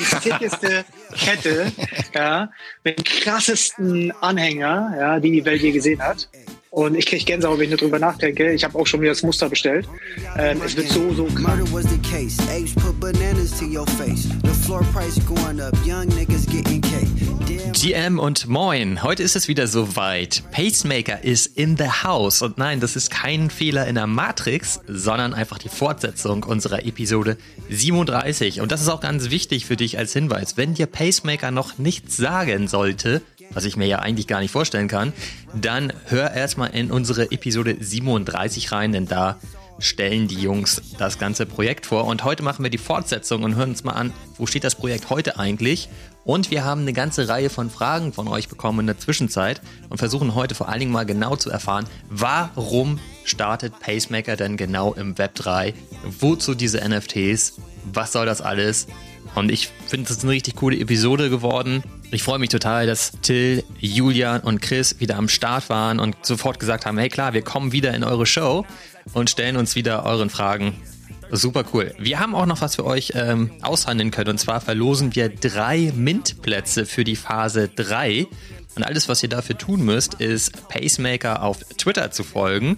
die thickeste Kette, ja, mit krassesten Anhänger, ja, die die Welt je gesehen hat. Und ich kriege Gänsehaut, wenn ich nur drüber nachdenke. Ich habe auch schon wieder das Muster bestellt. Ähm, es wird so, so krank. GM und Moin, heute ist es wieder soweit. Pacemaker ist in the house. Und nein, das ist kein Fehler in der Matrix, sondern einfach die Fortsetzung unserer Episode 37. Und das ist auch ganz wichtig für dich als Hinweis. Wenn dir Pacemaker noch nichts sagen sollte, was ich mir ja eigentlich gar nicht vorstellen kann, dann hör erstmal in unsere Episode 37 rein, denn da stellen die Jungs das ganze Projekt vor. Und heute machen wir die Fortsetzung und hören uns mal an, wo steht das Projekt heute eigentlich? Und wir haben eine ganze Reihe von Fragen von euch bekommen in der Zwischenzeit und versuchen heute vor allen Dingen mal genau zu erfahren, warum startet Pacemaker denn genau im Web 3? Wozu diese NFTs? Was soll das alles? Und ich finde, das ist eine richtig coole Episode geworden. Ich freue mich total, dass Till, Julian und Chris wieder am Start waren und sofort gesagt haben, hey klar, wir kommen wieder in eure Show und stellen uns wieder euren Fragen. Super cool. Wir haben auch noch was für euch ähm, aushandeln können. Und zwar verlosen wir drei MINT-Plätze für die Phase 3. Und alles, was ihr dafür tun müsst, ist Pacemaker auf Twitter zu folgen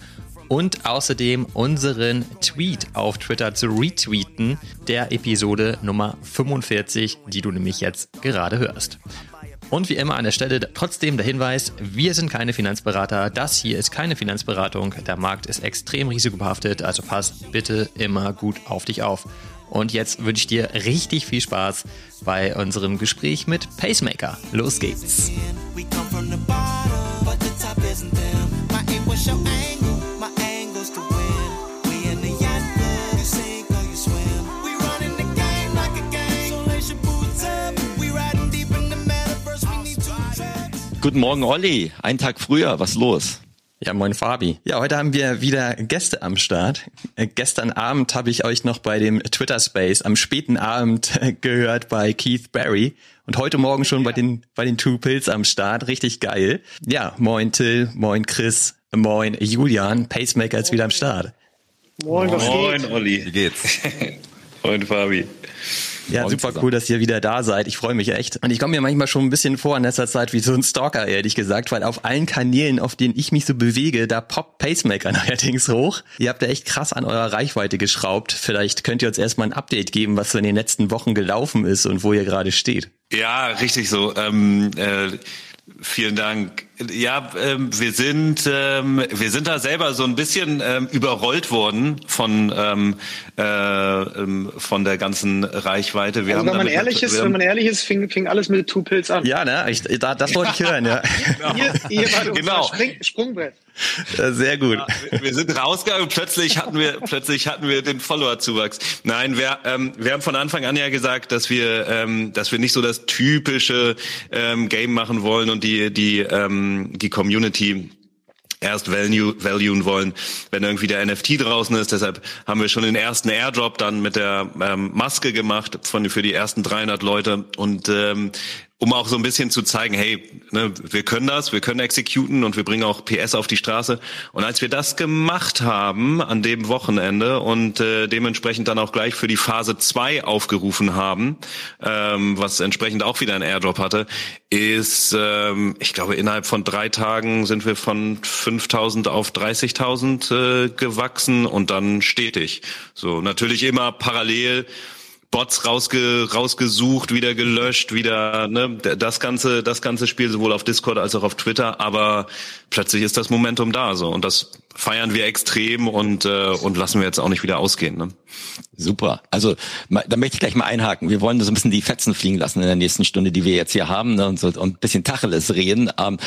und außerdem unseren Tweet auf Twitter zu retweeten, der Episode Nummer 45, die du nämlich jetzt gerade hörst. Und wie immer an der Stelle trotzdem der Hinweis, wir sind keine Finanzberater, das hier ist keine Finanzberatung, der Markt ist extrem risikobehaftet, also pass bitte immer gut auf dich auf. Und jetzt wünsche ich dir richtig viel Spaß bei unserem Gespräch mit Pacemaker. Los geht's. Guten Morgen, Olli. Ein Tag früher, was los? Ja, moin Fabi. Ja, heute haben wir wieder Gäste am Start. Äh, gestern Abend habe ich euch noch bei dem Twitter Space am späten Abend äh, gehört bei Keith Barry und heute Morgen schon ja. bei den bei den Two Pills am Start. Richtig geil. Ja, moin Till, moin Chris, moin Julian. Pacemaker ist wieder am Start. Moin, was moin, geht? Olli. Wie geht's? moin Fabi. Ja, super zusammen. cool, dass ihr wieder da seid. Ich freue mich echt. Und ich komme mir manchmal schon ein bisschen vor in letzter Zeit wie so ein Stalker, ehrlich gesagt, weil auf allen Kanälen, auf denen ich mich so bewege, da poppt Pacemaker neuerdings hoch. Ihr habt da echt krass an eurer Reichweite geschraubt. Vielleicht könnt ihr uns erstmal ein Update geben, was so in den letzten Wochen gelaufen ist und wo ihr gerade steht. Ja, richtig so. Ähm, äh, Vielen Dank. Ja, ähm, wir sind ähm, wir sind da selber so ein bisschen ähm, überrollt worden von ähm, äh, ähm, von der ganzen Reichweite. Wir also haben wenn man ehrlich ist, wenn man ehrlich ist, fing, fing alles mit Two Pills an. Ja, ne, ich, da, das wollte ich hören. Ja. genau. Ihr, ihr wart genau. Spring, Sprungbrett. Sehr gut. Ja, wir sind rausgegangen und plötzlich hatten wir plötzlich hatten wir den Follower-Zuwachs. Nein, wir, ähm, wir haben von Anfang an ja gesagt, dass wir ähm, dass wir nicht so das typische ähm, Game machen wollen und die die ähm, die Community erst value, valuen wollen, wenn irgendwie der NFT draußen ist. Deshalb haben wir schon den ersten Airdrop dann mit der ähm, Maske gemacht von für die ersten 300 Leute und ähm, um auch so ein bisschen zu zeigen, hey, ne, wir können das, wir können exekuten und wir bringen auch PS auf die Straße. Und als wir das gemacht haben an dem Wochenende und äh, dementsprechend dann auch gleich für die Phase 2 aufgerufen haben, ähm, was entsprechend auch wieder ein Airdrop hatte, ist, ähm, ich glaube, innerhalb von drei Tagen sind wir von 5.000 auf 30.000 äh, gewachsen und dann stetig. So natürlich immer parallel Bots rausge, rausgesucht, wieder gelöscht, wieder ne, das ganze das ganze Spiel sowohl auf Discord als auch auf Twitter, aber plötzlich ist das Momentum da so und das feiern wir extrem und äh, und lassen wir jetzt auch nicht wieder ausgehen. Ne? Super. Also da möchte ich gleich mal einhaken. Wir wollen so ein bisschen die Fetzen fliegen lassen in der nächsten Stunde, die wir jetzt hier haben ne, und so und ein bisschen Tacheles reden. Ähm,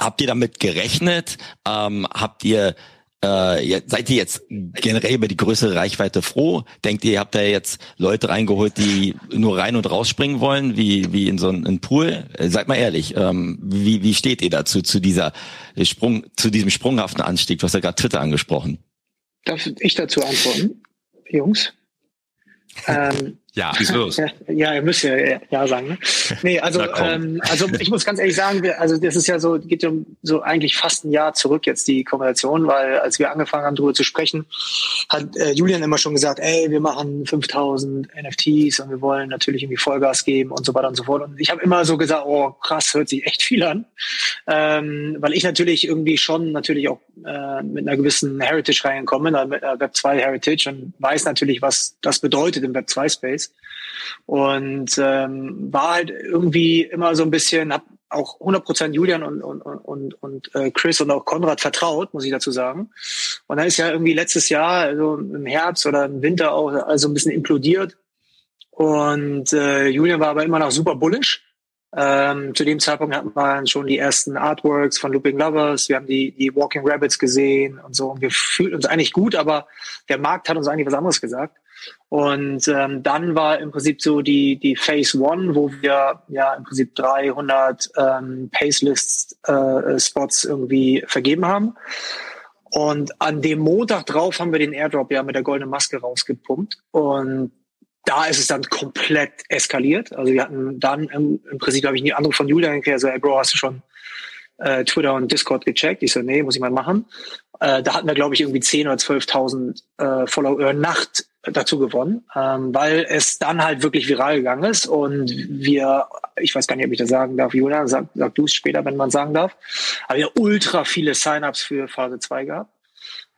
habt ihr damit gerechnet? Ähm, habt ihr äh, seid ihr jetzt generell über die größere Reichweite froh? Denkt ihr, ihr habt da jetzt Leute reingeholt, die nur rein und rausspringen wollen, wie, wie in so einen Pool? Äh, seid mal ehrlich, ähm, wie, wie steht ihr dazu, zu dieser Sprung, zu diesem sprunghaften Anstieg? Du hast ja gerade Twitter angesprochen. Darf ich dazu antworten, Jungs? ähm, Ja. Los. Ja, ihr müsst ja ja sagen. Ne? Nee, also, ähm, also ich muss ganz ehrlich sagen, wir, also das ist ja so, geht um so eigentlich fast ein Jahr zurück jetzt die Konversation, weil als wir angefangen haben, darüber zu sprechen, hat äh, Julian immer schon gesagt, ey, wir machen 5000 NFTs und wir wollen natürlich irgendwie Vollgas geben und so weiter und so fort. Und ich habe immer so gesagt, oh krass, hört sich echt viel an, ähm, weil ich natürlich irgendwie schon natürlich auch äh, mit einer gewissen Heritage reinkomme, mit einer Web 2 Heritage und weiß natürlich, was das bedeutet im Web 2 Space. Und ähm, war halt irgendwie immer so ein bisschen, hab auch 100% Julian und, und, und, und äh, Chris und auch Konrad vertraut, muss ich dazu sagen. Und dann ist ja irgendwie letztes Jahr, also im Herbst oder im Winter auch, also ein bisschen implodiert. Und äh, Julian war aber immer noch super bullish. Ähm, zu dem Zeitpunkt hatten wir schon die ersten Artworks von Looping Lovers, wir haben die, die Walking Rabbits gesehen und so. Und wir fühlten uns eigentlich gut, aber der Markt hat uns eigentlich was anderes gesagt. Und ähm, dann war im Prinzip so die, die Phase One, wo wir ja im Prinzip 300 ähm, Pacelist-Spots äh, irgendwie vergeben haben. Und an dem Montag drauf haben wir den Airdrop ja mit der goldenen Maske rausgepumpt. Und da ist es dann komplett eskaliert. Also wir hatten dann im, im Prinzip, habe ich nie andere von Julian gekriegt, so, ey Bro, hast du schon äh, Twitter und Discord gecheckt? Ich so, nee, muss ich mal machen. Äh, da hatten wir, glaube ich, irgendwie 10.000 oder 12.000 äh, Follower Nacht dazu gewonnen, ähm, weil es dann halt wirklich viral gegangen ist und wir, ich weiß gar nicht, ob ich das sagen darf, Julian, sag, sag du es später, wenn man sagen darf, aber wir ultra viele Sign-ups für Phase 2 gehabt.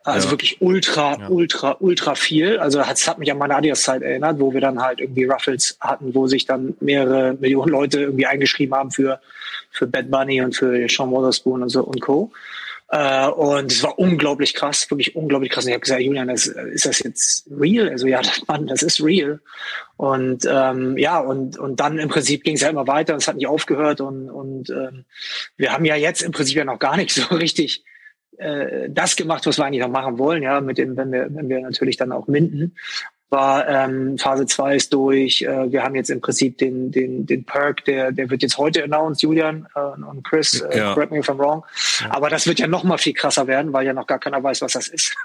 Also ja. wirklich ultra, ja. ultra, ultra viel. Also das hat mich an meine Adidas-Zeit erinnert, wo wir dann halt irgendwie Ruffles hatten, wo sich dann mehrere Millionen Leute irgendwie eingeschrieben haben für, für Bad Bunny und für Sean Wotherspoon und so und Co. Äh, und es war unglaublich krass, wirklich unglaublich krass. Und ich habe gesagt, Julian, das, ist das jetzt real? Also ja, das, Mann, das ist real. Und ähm, ja, und, und dann im Prinzip ging es ja immer weiter und es hat nicht aufgehört. Und, und ähm, wir haben ja jetzt im Prinzip ja noch gar nicht so richtig äh, das gemacht, was wir eigentlich noch machen wollen, ja, mit dem, wenn wir, wenn wir natürlich dann auch minden war ähm, Phase 2 ist durch. Äh, wir haben jetzt im Prinzip den, den, den Perk, der, der wird jetzt heute announced, Julian äh, und Chris, äh, ja. correct me if I'm wrong. Ja. Aber das wird ja noch mal viel krasser werden, weil ja noch gar keiner weiß, was das ist.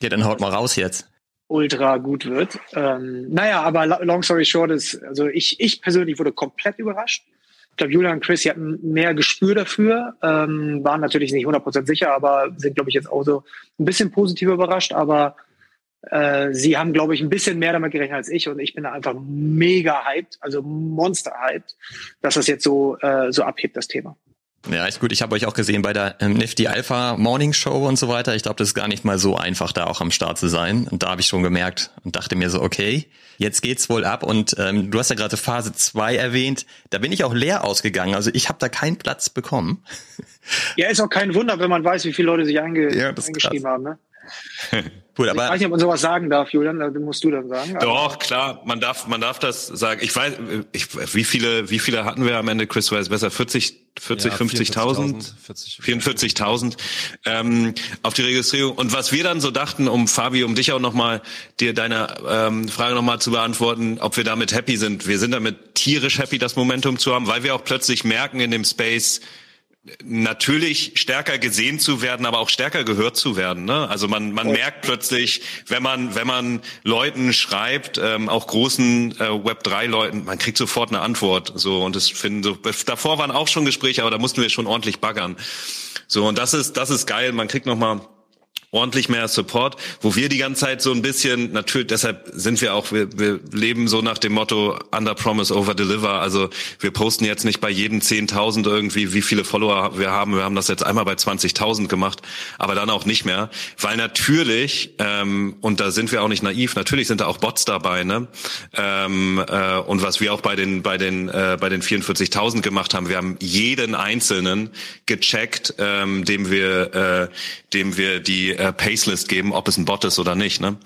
Ja, dann haut mal raus jetzt. Ultra gut wird. Ähm, naja, aber long story short ist, also ich, ich persönlich wurde komplett überrascht. Ich glaube, Julian und Chris, die hatten mehr Gespür dafür, ähm, waren natürlich nicht 100% sicher, aber sind, glaube ich, jetzt auch so ein bisschen positiv überrascht. Aber äh, sie haben, glaube ich, ein bisschen mehr damit gerechnet als ich und ich bin da einfach mega hyped, also monster hyped, dass das jetzt so, äh, so abhebt, das Thema. Ja, ist gut. Ich habe euch auch gesehen bei der ähm, Nifty Alpha Morning Show und so weiter. Ich glaube, das ist gar nicht mal so einfach, da auch am Start zu sein. Und da habe ich schon gemerkt und dachte mir so, okay, jetzt geht's wohl ab. Und ähm, du hast ja gerade Phase 2 erwähnt. Da bin ich auch leer ausgegangen. Also ich habe da keinen Platz bekommen. Ja, ist auch kein Wunder, wenn man weiß, wie viele Leute sich einge ja, eingeschrieben krass. haben. Ne? Cool, aber ich weiß nicht, ob man sowas sagen darf, Julian, da musst du dann sagen. Doch, klar, man darf, man darf das sagen. Ich weiß, ich, wie viele, wie viele hatten wir am Ende, Chris weiß besser, 40, 40, ja, 50.000? 44.000 ähm, auf die Registrierung. Und was wir dann so dachten, um Fabi, um dich auch nochmal, dir deine ähm, Frage nochmal zu beantworten, ob wir damit happy sind. Wir sind damit tierisch happy, das Momentum zu haben, weil wir auch plötzlich merken in dem Space, natürlich stärker gesehen zu werden, aber auch stärker gehört zu werden. Ne? Also man man merkt plötzlich, wenn man wenn man Leuten schreibt, ähm, auch großen äh, Web 3 Leuten, man kriegt sofort eine Antwort. So und das finden so. Davor waren auch schon Gespräche, aber da mussten wir schon ordentlich baggern. So und das ist das ist geil. Man kriegt noch mal ordentlich mehr Support, wo wir die ganze Zeit so ein bisschen, natürlich, deshalb sind wir auch, wir, wir leben so nach dem Motto Under Promise, Over Deliver. Also wir posten jetzt nicht bei jedem 10.000 irgendwie, wie viele Follower wir haben. Wir haben das jetzt einmal bei 20.000 gemacht, aber dann auch nicht mehr. Weil natürlich, ähm, und da sind wir auch nicht naiv, natürlich sind da auch Bots dabei. Ne? Ähm, äh, und was wir auch bei den, bei den, äh, bei den 44.000 gemacht haben, wir haben jeden Einzelnen gecheckt, ähm, dem wir, äh, dem wir die äh, Pacelist geben, ob es ein Bot ist oder nicht. Ne?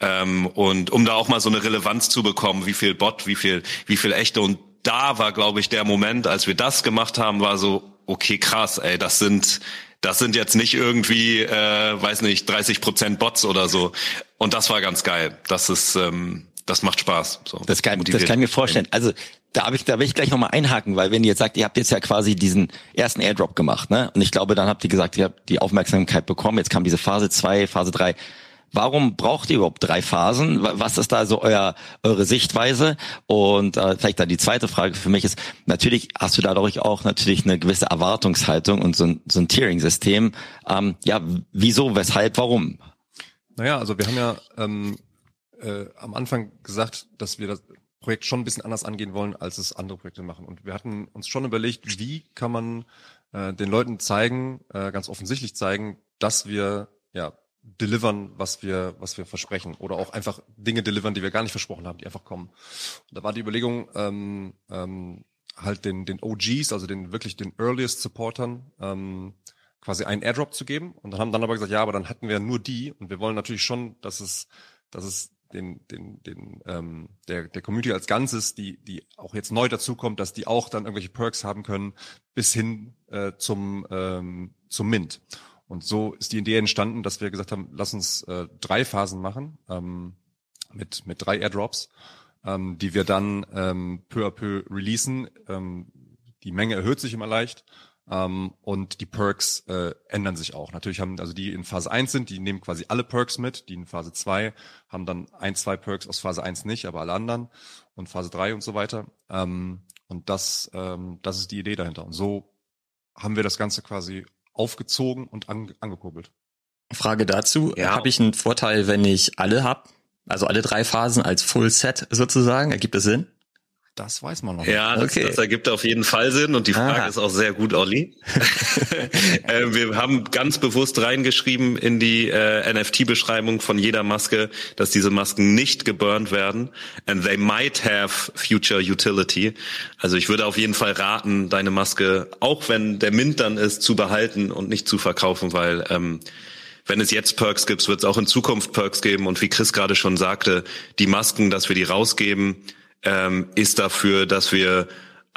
Ähm, und um da auch mal so eine Relevanz zu bekommen, wie viel Bot, wie viel, wie viel echte. Und da war, glaube ich, der Moment, als wir das gemacht haben, war so, okay, krass, ey, das sind das sind jetzt nicht irgendwie, äh, weiß nicht, 30 Prozent Bots oder so. Und das war ganz geil. Das ist, ähm, das macht Spaß. So, das, kann, das kann ich mir vorstellen. Also da habe ich, da will ich gleich nochmal einhaken, weil wenn ihr jetzt sagt, ihr habt jetzt ja quasi diesen ersten Airdrop gemacht, ne? Und ich glaube, dann habt ihr gesagt, ihr habt die Aufmerksamkeit bekommen, jetzt kam diese Phase 2, Phase 3. Warum braucht ihr überhaupt drei Phasen? Was ist da so euer, eure Sichtweise? Und äh, vielleicht dann die zweite Frage für mich ist, natürlich hast du dadurch auch natürlich eine gewisse Erwartungshaltung und so ein, so ein Tiering-System. Ähm, ja, wieso, weshalb, warum? Naja, also wir haben ja ähm, äh, am Anfang gesagt, dass wir das Projekt schon ein bisschen anders angehen wollen, als es andere Projekte machen. Und wir hatten uns schon überlegt, wie kann man äh, den Leuten zeigen, äh, ganz offensichtlich zeigen, dass wir ja delivern, was wir, was wir versprechen. Oder auch einfach Dinge delivern, die wir gar nicht versprochen haben, die einfach kommen. Und da war die Überlegung, ähm, ähm, halt den, den OGs, also den wirklich den Earliest Supportern, ähm, quasi einen Airdrop zu geben. Und dann haben dann aber gesagt, ja, aber dann hätten wir nur die. Und wir wollen natürlich schon, dass es, dass es den, den, den, ähm, der, der Community als Ganzes, die, die auch jetzt neu dazukommt, dass die auch dann irgendwelche Perks haben können, bis hin äh, zum, ähm, zum Mint. Und so ist die Idee entstanden, dass wir gesagt haben, lass uns äh, drei Phasen machen ähm, mit, mit drei Airdrops, ähm, die wir dann ähm, peu à peu releasen. Ähm, die Menge erhöht sich immer leicht ähm, und die Perks äh, ändern sich auch. Natürlich haben also die in Phase 1 sind, die nehmen quasi alle Perks mit, die in Phase 2 haben dann ein, zwei Perks aus Phase 1 nicht, aber alle anderen und Phase 3 und so weiter. Ähm, und das, ähm, das ist die Idee dahinter. Und so haben wir das Ganze quasi aufgezogen und an, angekurbelt. Frage dazu, ja. habe ich einen Vorteil, wenn ich alle habe? Also alle drei Phasen als Full Set sozusagen? Ergibt das Sinn? Das weiß man noch. Ja, das, okay. das ergibt auf jeden Fall Sinn und die Frage ah. ist auch sehr gut, Olli. äh, wir haben ganz bewusst reingeschrieben in die äh, NFT-Beschreibung von jeder Maske, dass diese Masken nicht geburnt werden and they might have future utility. Also ich würde auf jeden Fall raten, deine Maske, auch wenn der Mint dann ist, zu behalten und nicht zu verkaufen, weil ähm, wenn es jetzt Perks gibt, wird es auch in Zukunft Perks geben. Und wie Chris gerade schon sagte, die Masken, dass wir die rausgeben, ähm, ist dafür, dass wir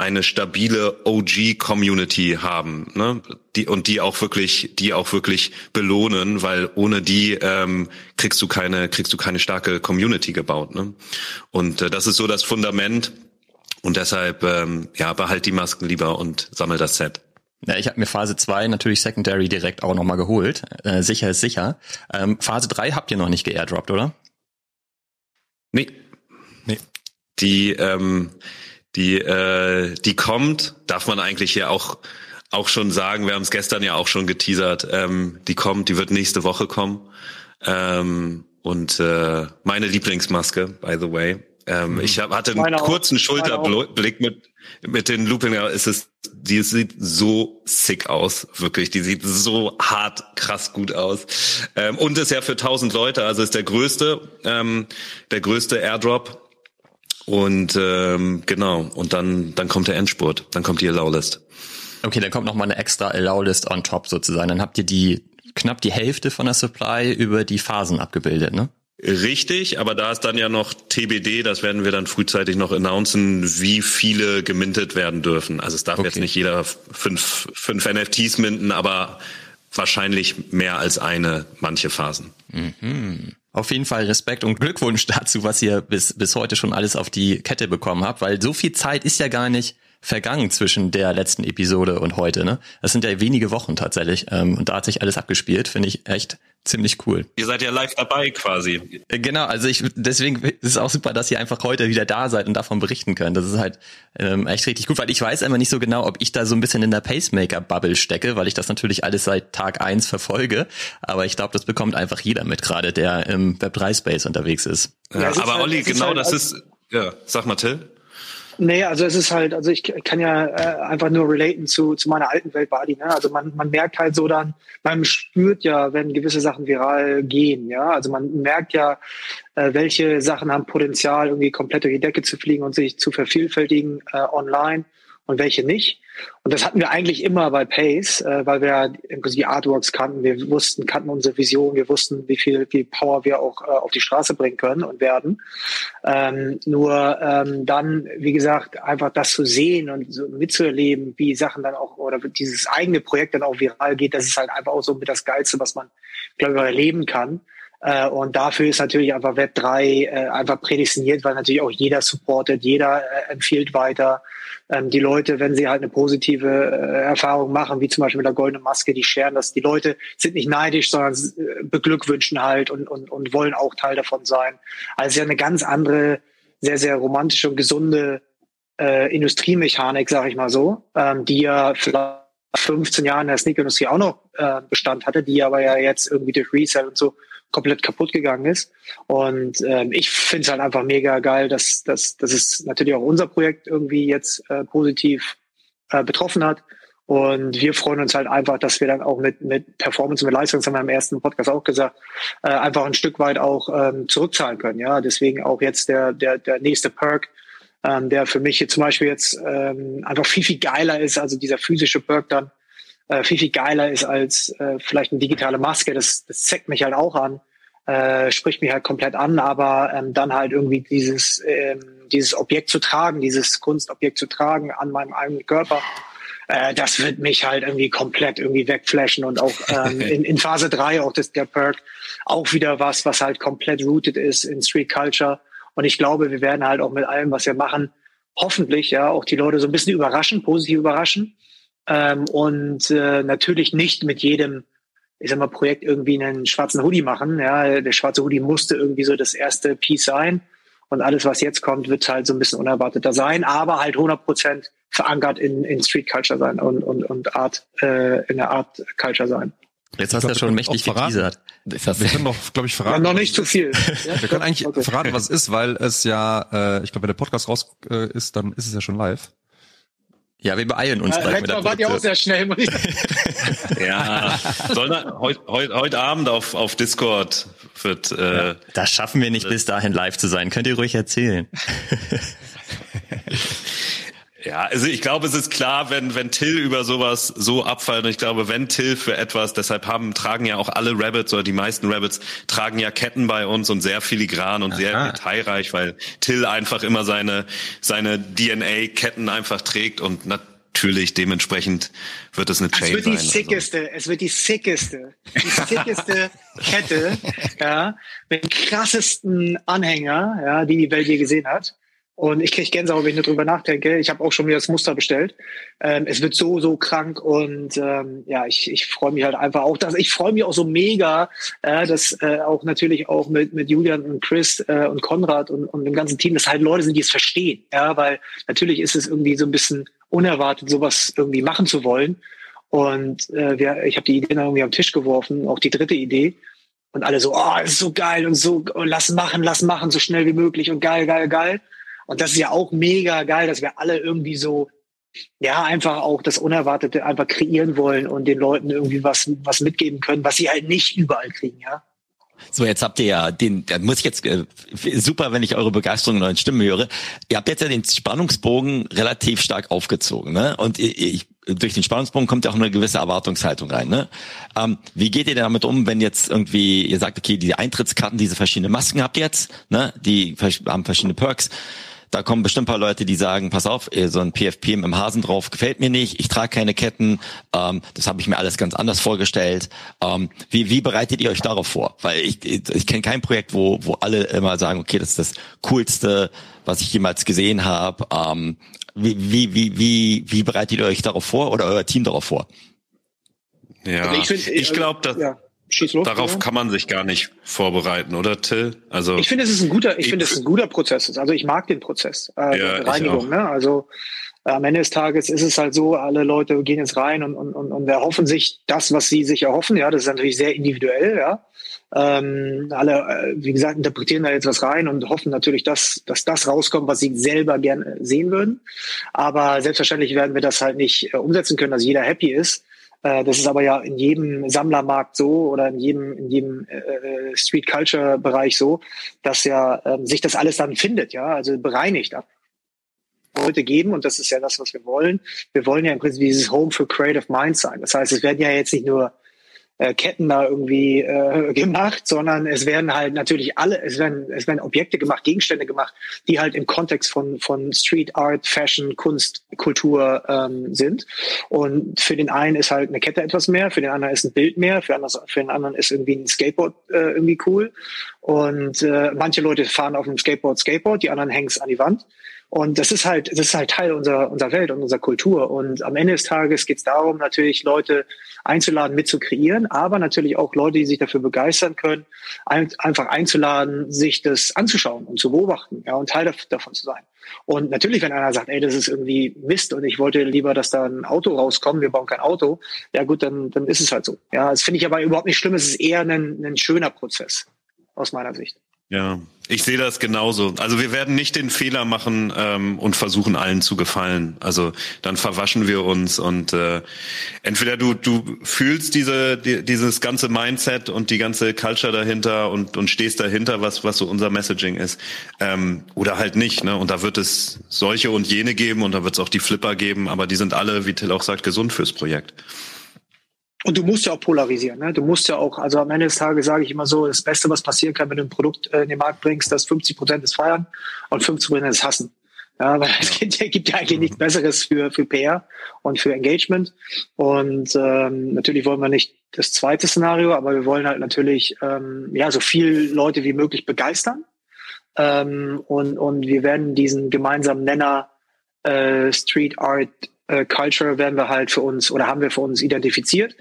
eine stabile OG-Community haben, ne? Die und die auch wirklich, die auch wirklich belohnen, weil ohne die ähm, kriegst du keine, kriegst du keine starke Community gebaut, ne? Und äh, das ist so das Fundament. Und deshalb, ähm, ja, behalt die Masken lieber und sammel das Set. Ja, ich habe mir Phase 2 natürlich Secondary direkt auch nochmal geholt. Äh, sicher ist sicher. Ähm, Phase 3 habt ihr noch nicht geairdroppt, oder? Nee. Nee die ähm, die äh, die kommt, darf man eigentlich hier auch auch schon sagen. Wir haben es gestern ja auch schon geteasert. Ähm, die kommt, die wird nächste Woche kommen. Ähm, und äh, meine Lieblingsmaske, by the way. Ähm, mhm. Ich hab, hatte einen meine kurzen auch. Schulterblick mit mit den Looping. Ist es, die sieht so sick aus, wirklich. Die sieht so hart, krass gut aus. Ähm, und ist ja für 1000 Leute, also ist der größte, ähm, der größte Airdrop und ähm, genau, und dann, dann kommt der Endspurt, dann kommt die Allow-List. Okay, dann kommt noch mal eine extra Allow-List on top sozusagen. Dann habt ihr die knapp die Hälfte von der Supply über die Phasen abgebildet, ne? Richtig, aber da ist dann ja noch TBD, das werden wir dann frühzeitig noch announcen, wie viele gemintet werden dürfen. Also es darf okay. jetzt nicht jeder fünf, fünf NFTs minten, aber wahrscheinlich mehr als eine, manche Phasen. Mhm. Auf jeden Fall Respekt und Glückwunsch dazu, was ihr bis, bis heute schon alles auf die Kette bekommen habt, weil so viel Zeit ist ja gar nicht vergangen zwischen der letzten Episode und heute. Ne? Das sind ja wenige Wochen tatsächlich. Ähm, und da hat sich alles abgespielt, finde ich echt ziemlich cool. Ihr seid ja live dabei quasi. Äh, genau, also ich deswegen ist es auch super, dass ihr einfach heute wieder da seid und davon berichten könnt. Das ist halt ähm, echt richtig gut, weil ich weiß immer nicht so genau, ob ich da so ein bisschen in der Pacemaker-Bubble stecke, weil ich das natürlich alles seit Tag eins verfolge. Aber ich glaube, das bekommt einfach jeder mit, gerade der im Web3-Space unterwegs ist. Ja, aber halt, Olli, genau halt, das ist, ja, sag mal Till. Nee, also es ist halt, also ich kann ja äh, einfach nur relaten zu, zu meiner alten Welt Body. Ne? Also man, man merkt halt so dann, man spürt ja, wenn gewisse Sachen viral gehen. Ja, also man merkt ja, äh, welche Sachen haben Potenzial, irgendwie komplett durch die Decke zu fliegen und sich zu vervielfältigen äh, online und welche nicht. Und das hatten wir eigentlich immer bei Pace, äh, weil wir die Artworks kannten, wir wussten, kannten unsere Vision, wir wussten, wie viel, wie Power wir auch äh, auf die Straße bringen können und werden. Ähm, nur ähm, dann, wie gesagt, einfach das zu sehen und so mitzuerleben, wie Sachen dann auch oder dieses eigene Projekt dann auch viral geht, das ist halt einfach auch so mit das Geilste, was man, glaube ich, erleben kann. Äh, und dafür ist natürlich einfach Web 3 äh, einfach prädestiniert, weil natürlich auch jeder supportet, jeder äh, empfiehlt weiter. Ähm, die Leute, wenn sie halt eine positive äh, Erfahrung machen, wie zum Beispiel mit der goldenen Maske, die scheren das. Die Leute sind nicht neidisch, sondern äh, beglückwünschen halt und, und, und wollen auch Teil davon sein. Also ja eine ganz andere, sehr, sehr romantische und gesunde äh, Industriemechanik, sage ich mal so, ähm, die ja vielleicht 15 Jahren in der Sneaker-Industrie auch noch äh, Bestand hatte, die aber ja jetzt irgendwie durch Resell und so komplett kaputt gegangen ist. Und ähm, ich finde es halt einfach mega geil, dass, dass, dass es natürlich auch unser Projekt irgendwie jetzt äh, positiv äh, betroffen hat. Und wir freuen uns halt einfach, dass wir dann auch mit, mit Performance mit Leistung, das haben wir im ersten Podcast auch gesagt, äh, einfach ein Stück weit auch ähm, zurückzahlen können. Ja, deswegen auch jetzt der, der, der nächste Perk, ähm, der für mich jetzt zum Beispiel jetzt ähm, einfach viel, viel geiler ist, also dieser physische Perk dann, äh, viel, viel geiler ist als äh, vielleicht eine digitale Maske. Das, das zeigt mich halt auch an, äh, spricht mich halt komplett an, aber ähm, dann halt irgendwie dieses, ähm, dieses Objekt zu tragen, dieses Kunstobjekt zu tragen an meinem eigenen Körper, äh, das wird mich halt irgendwie komplett irgendwie wegflashen und auch ähm, in, in Phase 3 auch das, der Perk auch wieder was, was halt komplett rooted ist in Street Culture. Und ich glaube, wir werden halt auch mit allem, was wir machen, hoffentlich ja auch die Leute so ein bisschen überraschen, positiv überraschen ähm, und äh, natürlich nicht mit jedem, ich sag mal, Projekt irgendwie einen schwarzen Hoodie machen. Ja, der schwarze Hoodie musste irgendwie so das erste Piece sein. Und alles, was jetzt kommt, wird halt so ein bisschen unerwarteter sein, aber halt 100 Prozent verankert in, in Street Culture sein und, und, und Art, äh, in der Art Culture sein. Jetzt hast du ja schon mächtig geteasert. Wir können doch, glaube ich, verraten. Ja, noch nicht zu viel. wir können eigentlich okay. verraten, was es ist, weil es ja, äh, ich glaube, wenn der Podcast raus äh, ist, dann ist es ja schon live. Ja, wir beeilen uns. Äh, letztes Mal wart ihr auch sehr schnell. Muss ich ja, soll heute heut, heut Abend auf, auf Discord wird. Äh, ja, das schaffen wir nicht bis dahin live zu sein. Könnt ihr ruhig erzählen. Ja, also ich glaube, es ist klar, wenn, wenn Till über sowas so abfällt, und ich glaube, wenn Till für etwas, deshalb haben, tragen ja auch alle Rabbits oder die meisten Rabbits tragen ja Ketten bei uns und sehr filigran und Aha. sehr detailreich, weil Till einfach immer seine, seine DNA-Ketten einfach trägt und natürlich dementsprechend wird es eine Chain sein. Es wird die sein, also. sickeste, also. es wird die sickeste, die sickeste Kette, ja, mit dem krassesten Anhänger, ja, die die Welt je gesehen hat. Und ich kriege Gänsehaut, wenn ich nur drüber nachdenke. Ich habe auch schon wieder das Muster bestellt. Ähm, es wird so, so krank und ähm, ja, ich, ich freue mich halt einfach auch, dass ich freue mich auch so mega, äh, dass äh, auch natürlich auch mit, mit Julian und Chris äh, und Konrad und, und dem ganzen Team, dass halt Leute sind, die es verstehen. Ja, weil natürlich ist es irgendwie so ein bisschen unerwartet, sowas irgendwie machen zu wollen. Und äh, wir, ich habe die Idee dann irgendwie am Tisch geworfen, auch die dritte Idee. Und alle so, oh, ist so geil und so, oh, lass machen, lass machen, so schnell wie möglich und geil, geil, geil. Und das ist ja auch mega geil, dass wir alle irgendwie so, ja, einfach auch das Unerwartete einfach kreieren wollen und den Leuten irgendwie was, was mitgeben können, was sie halt nicht überall kriegen, ja. So, jetzt habt ihr ja den, da muss ich jetzt, äh, super, wenn ich eure Begeisterung in euren Stimmen höre. Ihr habt jetzt ja den Spannungsbogen relativ stark aufgezogen, ne? Und ich, durch den Spannungsbogen kommt ja auch eine gewisse Erwartungshaltung rein, ne? Ähm, wie geht ihr damit um, wenn jetzt irgendwie, ihr sagt, okay, diese Eintrittskarten, diese verschiedenen Masken habt ihr jetzt, ne? Die haben verschiedene Perks da kommen bestimmt ein paar Leute, die sagen, pass auf, so ein PFP mit dem Hasen drauf gefällt mir nicht, ich trage keine Ketten, ähm, das habe ich mir alles ganz anders vorgestellt. Ähm, wie, wie bereitet ihr euch darauf vor? Weil ich, ich, ich kenne kein Projekt, wo, wo alle immer sagen, okay, das ist das Coolste, was ich jemals gesehen habe. Ähm, wie, wie, wie, wie, wie bereitet ihr euch darauf vor oder euer Team darauf vor? Ja, also ich, ich glaube, dass... Ja Schieß los. Darauf kann man sich gar nicht vorbereiten, oder Till? Also ich finde, es ist ein guter, ich, ich finde, es ist ein guter Prozess. Also ich mag den Prozess äh, ja, Reinigung. Ne? Also äh, am Ende des Tages ist es halt so, alle Leute gehen jetzt rein und, und, und, und erhoffen sich das, was sie sich erhoffen. Ja, das ist natürlich sehr individuell. Ja, ähm, alle, äh, wie gesagt, interpretieren da jetzt was rein und hoffen natürlich, dass, dass das rauskommt, was sie selber gerne sehen würden. Aber selbstverständlich werden wir das halt nicht äh, umsetzen können, dass jeder happy ist. Äh, das ist aber ja in jedem Sammlermarkt so oder in jedem, in jedem äh, äh Street Culture Bereich so, dass ja ähm, sich das alles dann findet, ja, also bereinigt ab heute geben und das ist ja das, was wir wollen. Wir wollen ja im Prinzip dieses Home for Creative Minds sein. Das heißt, es werden ja jetzt nicht nur äh, Ketten da irgendwie äh, gemacht, sondern es werden halt natürlich alle, es werden, es werden Objekte gemacht, Gegenstände gemacht, die halt im Kontext von, von Street Art, Fashion, Kunst, Kultur ähm, sind. Und für den einen ist halt eine Kette etwas mehr, für den anderen ist ein Bild mehr, für, anders, für den anderen ist irgendwie ein Skateboard äh, irgendwie cool. Und äh, manche Leute fahren auf dem Skateboard Skateboard, die anderen hängen es an die Wand. Und das ist halt, das ist halt Teil unserer, unserer Welt und unserer Kultur. Und am Ende des Tages geht es darum, natürlich Leute einzuladen, mit zu kreieren, aber natürlich auch Leute, die sich dafür begeistern können, ein, einfach einzuladen, sich das anzuschauen und zu beobachten, ja, und Teil davon zu sein. Und natürlich, wenn einer sagt, ey, das ist irgendwie Mist und ich wollte lieber, dass da ein Auto rauskommt, wir bauen kein Auto, ja gut, dann, dann ist es halt so. Ja, das finde ich aber überhaupt nicht schlimm, es ist eher ein, ein schöner Prozess aus meiner Sicht. Ja, ich sehe das genauso. Also wir werden nicht den Fehler machen ähm, und versuchen allen zu gefallen. Also dann verwaschen wir uns und äh, entweder du du fühlst diese die, dieses ganze Mindset und die ganze Culture dahinter und und stehst dahinter, was was so unser Messaging ist, ähm, oder halt nicht. Ne? Und da wird es solche und jene geben und da wird es auch die Flipper geben, aber die sind alle, wie Till auch sagt, gesund fürs Projekt. Und du musst ja auch polarisieren. Ne? Du musst ja auch, also am Ende des Tages sage ich immer so, das Beste, was passieren kann, wenn du ein Produkt äh, in den Markt bringst, dass 50 Prozent ist Feiern und 50 Prozent ist Hassen. Ja, weil es gibt, gibt ja eigentlich nichts Besseres für, für PR und für Engagement. Und ähm, natürlich wollen wir nicht das zweite Szenario, aber wir wollen halt natürlich ähm, ja so viel Leute wie möglich begeistern. Ähm, und, und wir werden diesen gemeinsamen Nenner äh, Street Art äh, Culture werden wir halt für uns oder haben wir für uns identifiziert.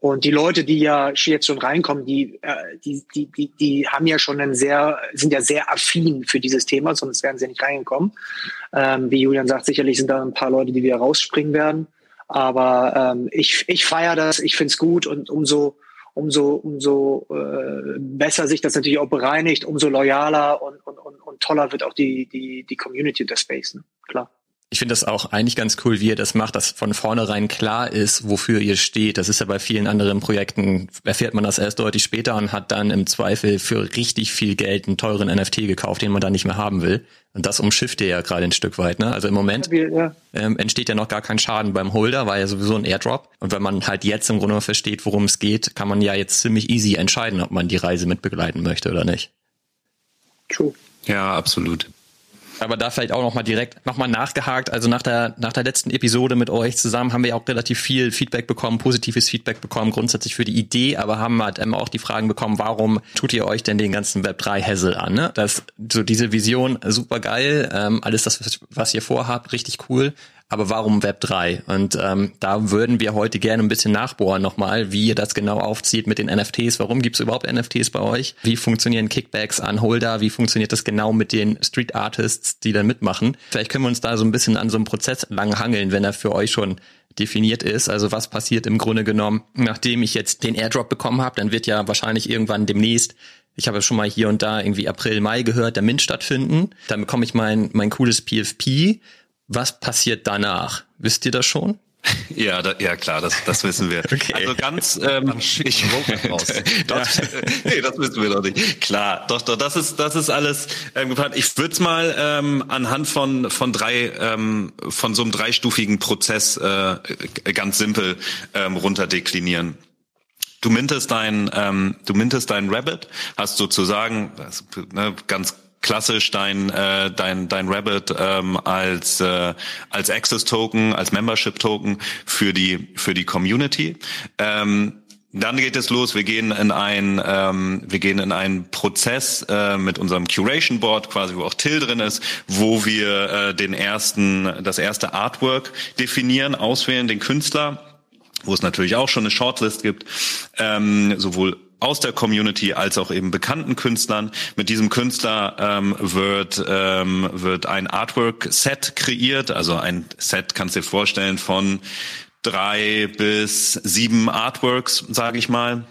Und die Leute, die ja jetzt schon reinkommen, die, äh, die, die, die, die haben ja schon einen sehr, sind ja sehr affin für dieses Thema, sonst wären sie nicht reingekommen. Ähm, wie Julian sagt, sicherlich sind da ein paar Leute, die wieder rausspringen werden. Aber ähm, ich, ich feiere das, ich find's gut und umso, umso, umso äh, besser sich das natürlich auch bereinigt, umso loyaler und, und, und, und toller wird auch die, die, die Community und der Space, ne? klar. Ich finde das auch eigentlich ganz cool, wie ihr das macht, dass von vornherein klar ist, wofür ihr steht. Das ist ja bei vielen anderen Projekten, erfährt man das erst deutlich später und hat dann im Zweifel für richtig viel Geld einen teuren NFT gekauft, den man dann nicht mehr haben will. Und das umschifft ihr ja gerade ein Stück weit. Ne? Also im Moment ja. ähm, entsteht ja noch gar kein Schaden beim Holder, weil ja sowieso ein Airdrop. Und wenn man halt jetzt im Grunde versteht, worum es geht, kann man ja jetzt ziemlich easy entscheiden, ob man die Reise mitbegleiten möchte oder nicht. True. Ja, absolut aber da vielleicht auch nochmal direkt nochmal nachgehakt. Also nach der, nach der letzten Episode mit euch zusammen haben wir auch relativ viel Feedback bekommen, positives Feedback bekommen, grundsätzlich für die Idee, aber haben halt immer auch die Fragen bekommen, warum tut ihr euch denn den ganzen Web 3 Hassel an? Ne? Das, so diese Vision, super geil, ähm, alles das, was ihr vorhabt, richtig cool aber warum Web 3? Und ähm, da würden wir heute gerne ein bisschen nachbohren nochmal, wie ihr das genau aufzieht mit den NFTs. Warum gibt es überhaupt NFTs bei euch? Wie funktionieren Kickbacks an Holder? Wie funktioniert das genau mit den Street Artists, die dann mitmachen? Vielleicht können wir uns da so ein bisschen an so einem Prozess lang hangeln, wenn er für euch schon definiert ist. Also was passiert im Grunde genommen, nachdem ich jetzt den Airdrop bekommen habe, dann wird ja wahrscheinlich irgendwann demnächst ich habe schon mal hier und da irgendwie April, Mai gehört, der Mint stattfinden. Dann bekomme ich mein, mein cooles PFP was passiert danach? Wisst ihr das schon? Ja, da, ja klar, das, das wissen wir. Okay. Also ganz ähm, ich, raus. das, nee, das wissen wir doch nicht. Klar, doch, doch, das ist das ist alles ähm, geplant. Ich würde es mal ähm, anhand von von drei ähm, von so einem dreistufigen Prozess äh, ganz simpel ähm, runterdeklinieren. Du mintest dein, ähm, du mintest dein Rabbit, hast sozusagen ne, ganz klassisch dein äh, dein dein Rabbit ähm, als äh, als Access Token, als Membership Token für die für die Community. Ähm, dann geht es los. Wir gehen in ein, ähm, wir gehen in einen Prozess äh, mit unserem Curation Board, quasi wo auch Till drin ist, wo wir äh, den ersten, das erste Artwork definieren, auswählen, den Künstler, wo es natürlich auch schon eine Shortlist gibt, ähm, sowohl aus der Community als auch eben bekannten Künstlern. Mit diesem Künstler ähm, wird, ähm, wird ein Artwork-Set kreiert. Also ein Set kannst du dir vorstellen von drei bis sieben Artworks, sage ich mal.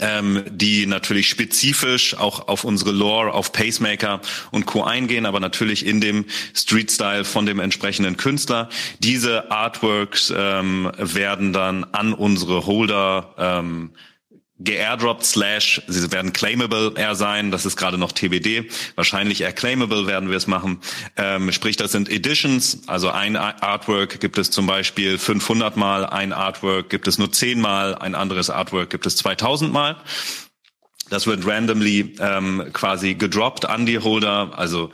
Ähm, die natürlich spezifisch auch auf unsere Lore, auf Pacemaker und Co. eingehen, aber natürlich in dem Street-Style von dem entsprechenden Künstler. Diese Artworks ähm, werden dann an unsere Holder ähm, geairdroppt slash, sie werden claimable eher sein, das ist gerade noch TBD, wahrscheinlich eher claimable werden wir es machen, ähm, sprich das sind Editions, also ein Artwork gibt es zum Beispiel 500 mal, ein Artwork gibt es nur 10 mal, ein anderes Artwork gibt es 2000 mal. Das wird randomly ähm, quasi gedroppt an die Holder, also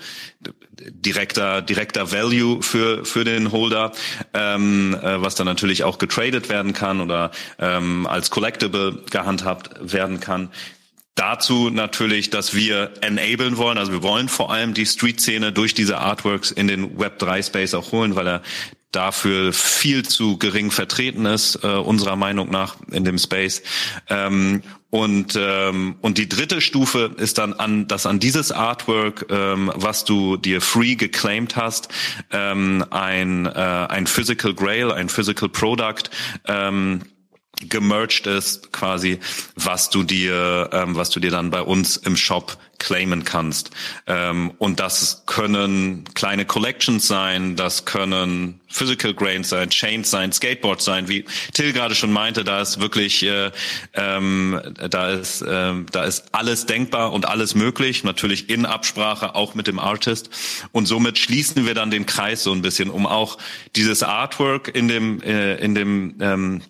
direkter direkter Value für für den Holder, ähm, äh, was dann natürlich auch getradet werden kann oder ähm, als Collectible gehandhabt werden kann. Dazu natürlich, dass wir enablen wollen, also wir wollen vor allem die Street-Szene durch diese Artworks in den Web3-Space auch holen, weil er dafür viel zu gering vertreten ist, äh, unserer Meinung nach in dem Space. Ähm, und ähm, und die dritte Stufe ist dann an dass an dieses Artwork, ähm, was du dir free geclaimed hast, ähm, ein äh, ein Physical Grail, ein Physical Product ähm, gemerged ist, quasi, was du dir, ähm, was du dir dann bei uns im Shop claimen kannst. Ähm, und das können kleine Collections sein, das können Physical Grains sein, Chains sein, Skateboards sein, wie Till gerade schon meinte, da ist wirklich, äh, ähm, da ist, äh, da ist alles denkbar und alles möglich, natürlich in Absprache auch mit dem Artist. Und somit schließen wir dann den Kreis so ein bisschen, um auch dieses Artwork in dem, äh, in dem ähm,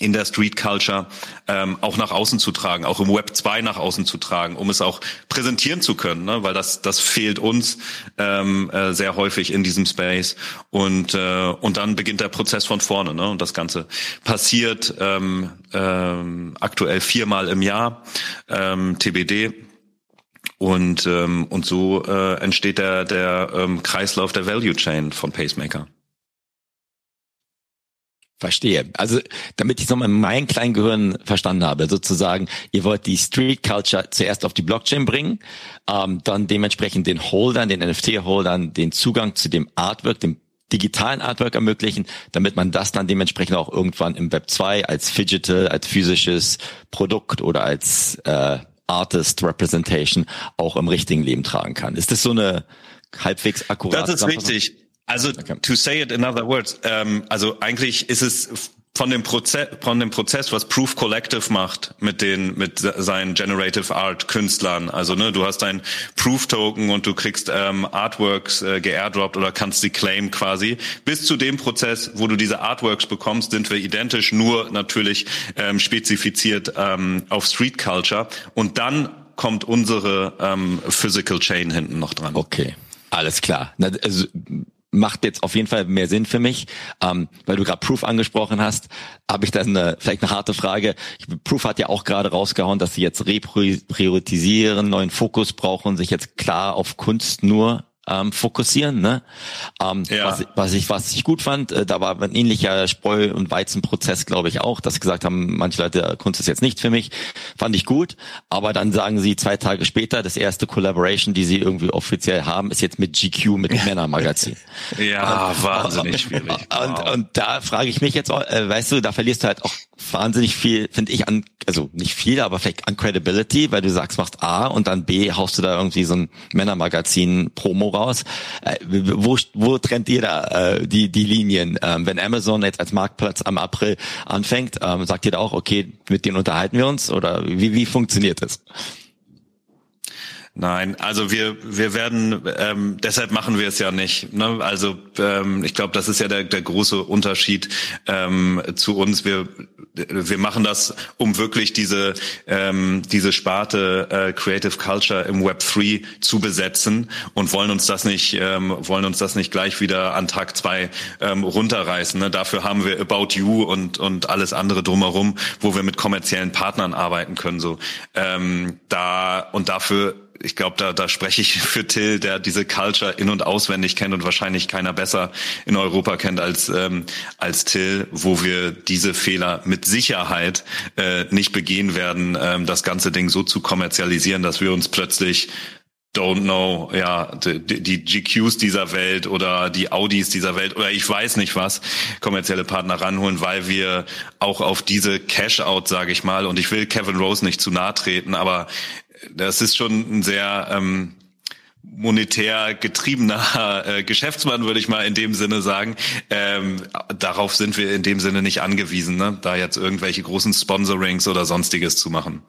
in der Street Culture ähm, auch nach außen zu tragen, auch im Web 2 nach außen zu tragen, um es auch präsentieren zu können, ne? weil das das fehlt uns ähm, äh, sehr häufig in diesem Space und äh, und dann beginnt der Prozess von vorne ne? und das Ganze passiert ähm, ähm, aktuell viermal im Jahr ähm, TBD und ähm, und so äh, entsteht der der ähm, Kreislauf der Value Chain von Pacemaker. Verstehe. Also, damit ich es nochmal in meinem kleinen Gehirn verstanden habe, sozusagen, ihr wollt die Street Culture zuerst auf die Blockchain bringen, ähm, dann dementsprechend den Holdern, den NFT-Holdern den Zugang zu dem Artwork, dem digitalen Artwork ermöglichen, damit man das dann dementsprechend auch irgendwann im Web 2 als Digital, als physisches Produkt oder als äh, Artist Representation auch im richtigen Leben tragen kann. Ist das so eine halbwegs akkurate Das ist richtig. Also to say it in other words, ähm, also eigentlich ist es von dem Prozess, von dem Prozess, was Proof Collective macht mit den, mit seinen Generative Art Künstlern. Also ne, du hast ein Proof Token und du kriegst ähm, Artworks äh, geairdroppt oder kannst sie claim quasi. Bis zu dem Prozess, wo du diese Artworks bekommst, sind wir identisch, nur natürlich ähm, spezifiziert ähm, auf Street Culture. Und dann kommt unsere ähm, Physical Chain hinten noch dran. Okay. Alles klar. Also macht jetzt auf jeden Fall mehr Sinn für mich, ähm, weil du gerade Proof angesprochen hast, habe ich dann eine, vielleicht eine harte Frage. Proof hat ja auch gerade rausgehauen, dass sie jetzt repriorisieren, neuen Fokus brauchen, sich jetzt klar auf Kunst nur ähm, fokussieren. Ne? Ähm, ja. was, was, ich was ich gut fand, äh, da war ein ähnlicher Spreu- und Weizenprozess, glaube ich auch, dass sie gesagt haben, manche Leute Kunst ist jetzt nicht für mich, fand ich gut. Aber dann sagen sie zwei Tage später, das erste Collaboration, die sie irgendwie offiziell haben, ist jetzt mit GQ, mit dem Männermagazin. ja, und, wahnsinnig schwierig. Und, und, und da frage ich mich jetzt, äh, weißt du, da verlierst du halt auch wahnsinnig viel, finde ich, an, also nicht viel, aber vielleicht an Credibility, weil du sagst, machst A und dann B haust du da irgendwie so ein Männermagazin-Promo raus. Äh, wo, wo trennt ihr da äh, die, die Linien? Ähm, wenn Amazon jetzt als Marktplatz am April anfängt, ähm, sagt ihr da auch, okay, mit denen unterhalten wir uns oder wie, wie funktioniert das? Nein, also wir wir werden ähm, deshalb machen wir es ja nicht. Ne? Also ähm, ich glaube, das ist ja der, der große Unterschied ähm, zu uns. Wir wir machen das, um wirklich diese ähm, diese Sparte äh, Creative Culture im Web 3 zu besetzen und wollen uns das nicht ähm, wollen uns das nicht gleich wieder an Tag zwei ähm, runterreißen. Ne? Dafür haben wir About You und und alles andere drumherum, wo wir mit kommerziellen Partnern arbeiten können. So ähm, da und dafür ich glaube, da, da spreche ich für Till, der diese Culture in- und auswendig kennt und wahrscheinlich keiner besser in Europa kennt als, ähm, als Till, wo wir diese Fehler mit Sicherheit äh, nicht begehen werden, ähm, das ganze Ding so zu kommerzialisieren, dass wir uns plötzlich don't know, ja, die, die GQs dieser Welt oder die Audis dieser Welt oder ich weiß nicht was, kommerzielle Partner ranholen, weil wir auch auf diese Cash-Out, sage ich mal, und ich will Kevin Rose nicht zu nahe treten, aber das ist schon ein sehr ähm, monetär getriebener äh, Geschäftsmann, würde ich mal in dem Sinne sagen. Ähm, darauf sind wir in dem Sinne nicht angewiesen, ne? da jetzt irgendwelche großen Sponsorings oder sonstiges zu machen.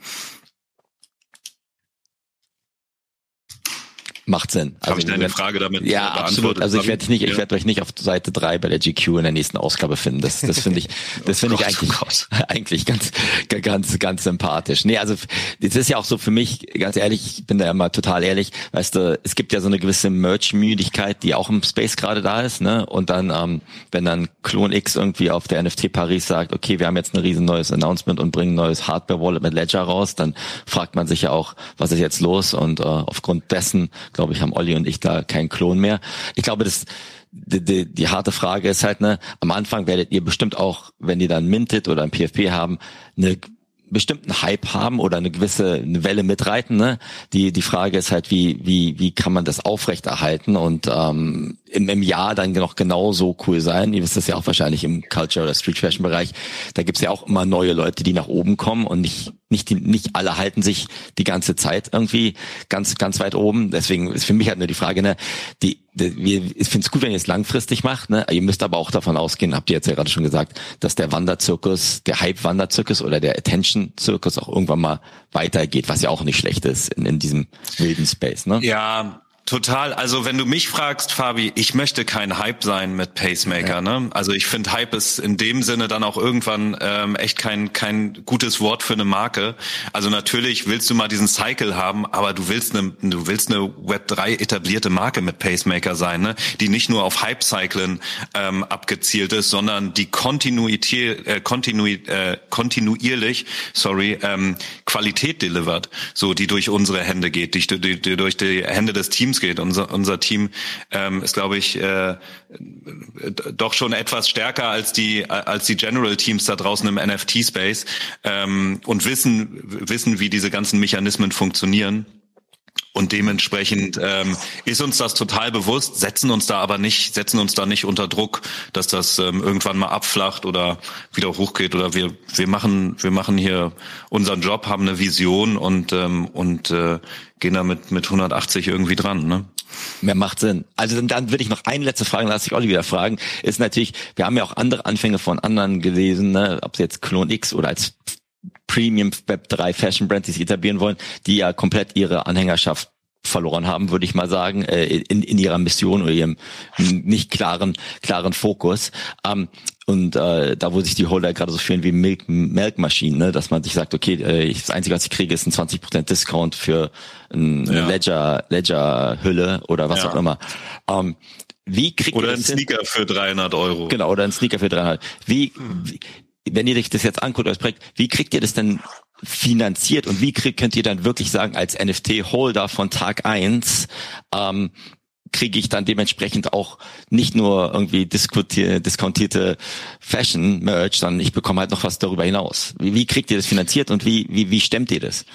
Macht Sinn. Also, Habe ich deine Frage damit Ja, absolut. Also ich werde nicht, ich werde euch nicht auf Seite drei bei der GQ in der nächsten Ausgabe finden. Das, das finde ich, das finde ich oh eigentlich, oh eigentlich ganz, ganz, ganz sympathisch. Nee, also es ist ja auch so für mich, ganz ehrlich, ich bin da immer total ehrlich, weißt du, es gibt ja so eine gewisse Merch-Müdigkeit, die auch im Space gerade da ist, ne? Und dann, ähm, wenn dann Clone X irgendwie auf der NFT Paris sagt, okay, wir haben jetzt ein riesen neues Announcement und bringen ein neues Hardware-Wallet mit Ledger raus, dann fragt man sich ja auch, was ist jetzt los? Und äh, aufgrund dessen glaube ich, haben Olli und ich da keinen Klon mehr. Ich glaube, das die, die, die harte Frage ist halt, ne, am Anfang werdet ihr bestimmt auch, wenn ihr dann mintet oder ein PFP haben, eine bestimmten Hype haben oder eine gewisse eine Welle mitreiten. Ne? Die die Frage ist halt, wie wie wie kann man das aufrechterhalten und ähm, im, im Jahr dann noch genauso cool sein. Ihr wisst das ja auch wahrscheinlich im Culture oder Street Fashion Bereich. Da gibt's ja auch immer neue Leute, die nach oben kommen und nicht nicht die, nicht alle halten sich die ganze Zeit irgendwie ganz ganz weit oben. Deswegen ist für mich halt nur die Frage, ne, die ich finde es gut, wenn ihr es langfristig macht. Ne? Ihr müsst aber auch davon ausgehen, habt ihr jetzt ja gerade schon gesagt, dass der Wanderzirkus, der Hype-Wanderzirkus oder der Attention-Zirkus auch irgendwann mal weitergeht, was ja auch nicht schlecht ist in, in diesem wilden Space. Ne? Ja, Total. Also wenn du mich fragst, Fabi, ich möchte kein Hype sein mit Pacemaker. Ja. Ne? Also ich finde, Hype ist in dem Sinne dann auch irgendwann ähm, echt kein kein gutes Wort für eine Marke. Also natürlich willst du mal diesen Cycle haben, aber du willst eine du willst eine Web 3 etablierte Marke mit Pacemaker sein, ne? die nicht nur auf Hype-Cyclen ähm, abgezielt ist, sondern die Kontinuität, äh, kontinu, äh, kontinuierlich, sorry, ähm, Qualität delivert, so die durch unsere Hände geht, die, die, die durch die Hände des Teams geht. Unser, unser Team ähm, ist, glaube ich, äh, doch schon etwas stärker als die als die General Teams da draußen im NFT Space ähm, und wissen wissen, wie diese ganzen Mechanismen funktionieren. Und dementsprechend ähm, ist uns das total bewusst, setzen uns da aber nicht, setzen uns da nicht unter Druck, dass das ähm, irgendwann mal abflacht oder wieder hochgeht oder wir wir machen wir machen hier unseren Job, haben eine Vision und ähm, und äh, gehen da mit mit 180 irgendwie dran. Ne? Mehr macht Sinn. Also dann, dann würde ich noch eine letzte Frage, lasse ich Olli wieder fragen, ist natürlich, wir haben ja auch andere Anfänge von anderen gelesen, ne, ob es jetzt Clone X oder als Premium Web 3 Fashion Brands, die sich etablieren wollen, die ja komplett ihre Anhängerschaft verloren haben, würde ich mal sagen, äh, in, in ihrer Mission oder ihrem nicht klaren, klaren Fokus. Ähm, und äh, da, wo sich die Holder gerade so fühlen wie Milk, Melkmaschinen, ne? dass man sich sagt, okay, äh, das Einzige, was ich kriege, ist ein 20% Discount für eine ja. Ledger, Ledger-Hülle oder was ja. auch immer. Ähm, wie kriegt oder ein Sneaker für 300 Euro. Genau, oder ein Sneaker für 300. Wie, wie wenn ihr euch das jetzt anguckt, als Projekt, wie kriegt ihr das denn finanziert und wie kriegt, könnt ihr dann wirklich sagen, als NFT-Holder von Tag eins ähm, kriege ich dann dementsprechend auch nicht nur irgendwie diskontierte Fashion-Merch, sondern ich bekomme halt noch was darüber hinaus. Wie, wie kriegt ihr das finanziert und wie, wie, wie stemmt ihr das?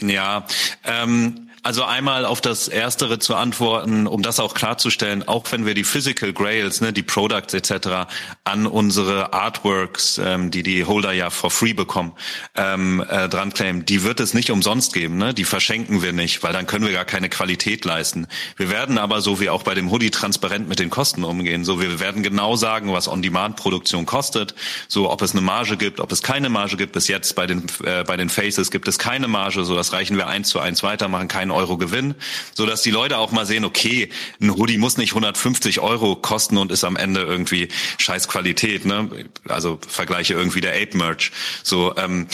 Ja, ähm, also einmal auf das Erstere zu antworten, um das auch klarzustellen, auch wenn wir die Physical Grails, ne, die Products etc. an unsere Artworks, ähm, die die Holder ja for free bekommen, ähm, äh, dran claimen, die wird es nicht umsonst geben, ne? die verschenken wir nicht, weil dann können wir gar keine Qualität leisten. Wir werden aber, so wie auch bei dem Hoodie, transparent mit den Kosten umgehen. So, wir werden genau sagen, was On-Demand-Produktion kostet, so ob es eine Marge gibt, ob es keine Marge gibt. Bis jetzt bei den, äh, bei den Faces gibt es keine Marge, so das reichen wir eins zu eins weiter, machen keine Euro Gewinn, so dass die Leute auch mal sehen, okay, ein Hoodie muss nicht 150 Euro kosten und ist am Ende irgendwie scheiß Qualität, ne? Also vergleiche irgendwie der Ape Merch. So, ähm,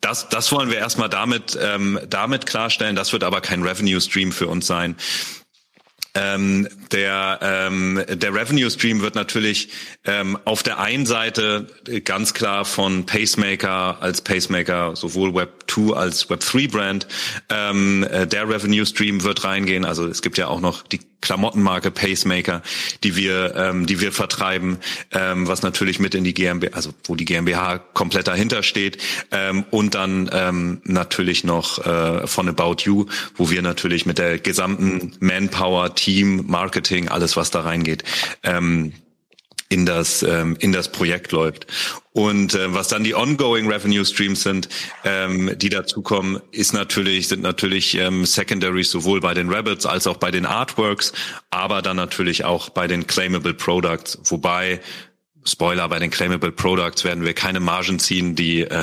das, das wollen wir erstmal damit, ähm, damit klarstellen. Das wird aber kein Revenue Stream für uns sein. Ähm, der, ähm, der Revenue Stream wird natürlich ähm, auf der einen Seite ganz klar von Pacemaker als Pacemaker, sowohl Web 2 als Web 3 Brand. Ähm, äh, der Revenue Stream wird reingehen. Also es gibt ja auch noch die Klamottenmarke Pacemaker, die wir, ähm, die wir vertreiben, ähm, was natürlich mit in die GmbH, also wo die GmbH komplett dahinter steht, ähm, und dann ähm, natürlich noch äh, von About You, wo wir natürlich mit der gesamten Manpower, Team, Marketing, alles was da reingeht, ähm, in das ähm, in das Projekt läuft. Und äh, was dann die ongoing Revenue Streams sind, ähm, die dazukommen, ist natürlich sind natürlich ähm, Secondaries sowohl bei den Rabbits als auch bei den Artworks, aber dann natürlich auch bei den claimable Products, wobei Spoiler, bei den Claimable Products werden wir keine Margen ziehen, die, äh,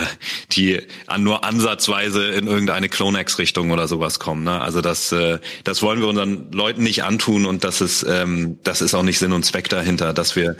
die an nur ansatzweise in irgendeine Clonex-Richtung oder sowas kommen. Ne? Also das, äh, das wollen wir unseren Leuten nicht antun und das ist, ähm, das ist auch nicht Sinn und Zweck dahinter, dass wir,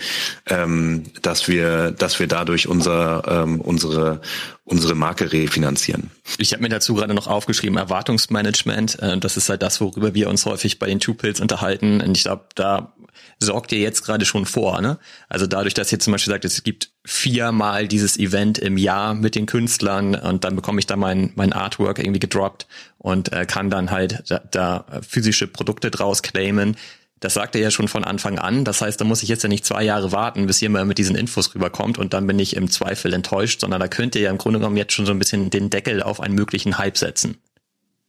ähm, dass wir, dass wir dadurch unser, ähm, unsere, unsere Marke refinanzieren. Ich habe mir dazu gerade noch aufgeschrieben, Erwartungsmanagement. Äh, das ist halt das, worüber wir uns häufig bei den Two Pills unterhalten. Und ich glaube, da sorgt ihr jetzt gerade schon vor. Ne? Also dadurch, dass ihr zum Beispiel sagt, es gibt viermal dieses Event im Jahr mit den Künstlern und dann bekomme ich da mein, mein Artwork irgendwie gedroppt und äh, kann dann halt da, da physische Produkte draus claimen. Das sagt er ja schon von Anfang an. Das heißt, da muss ich jetzt ja nicht zwei Jahre warten, bis mal mit diesen Infos rüberkommt und dann bin ich im Zweifel enttäuscht, sondern da könnt ihr ja im Grunde genommen jetzt schon so ein bisschen den Deckel auf einen möglichen Hype setzen.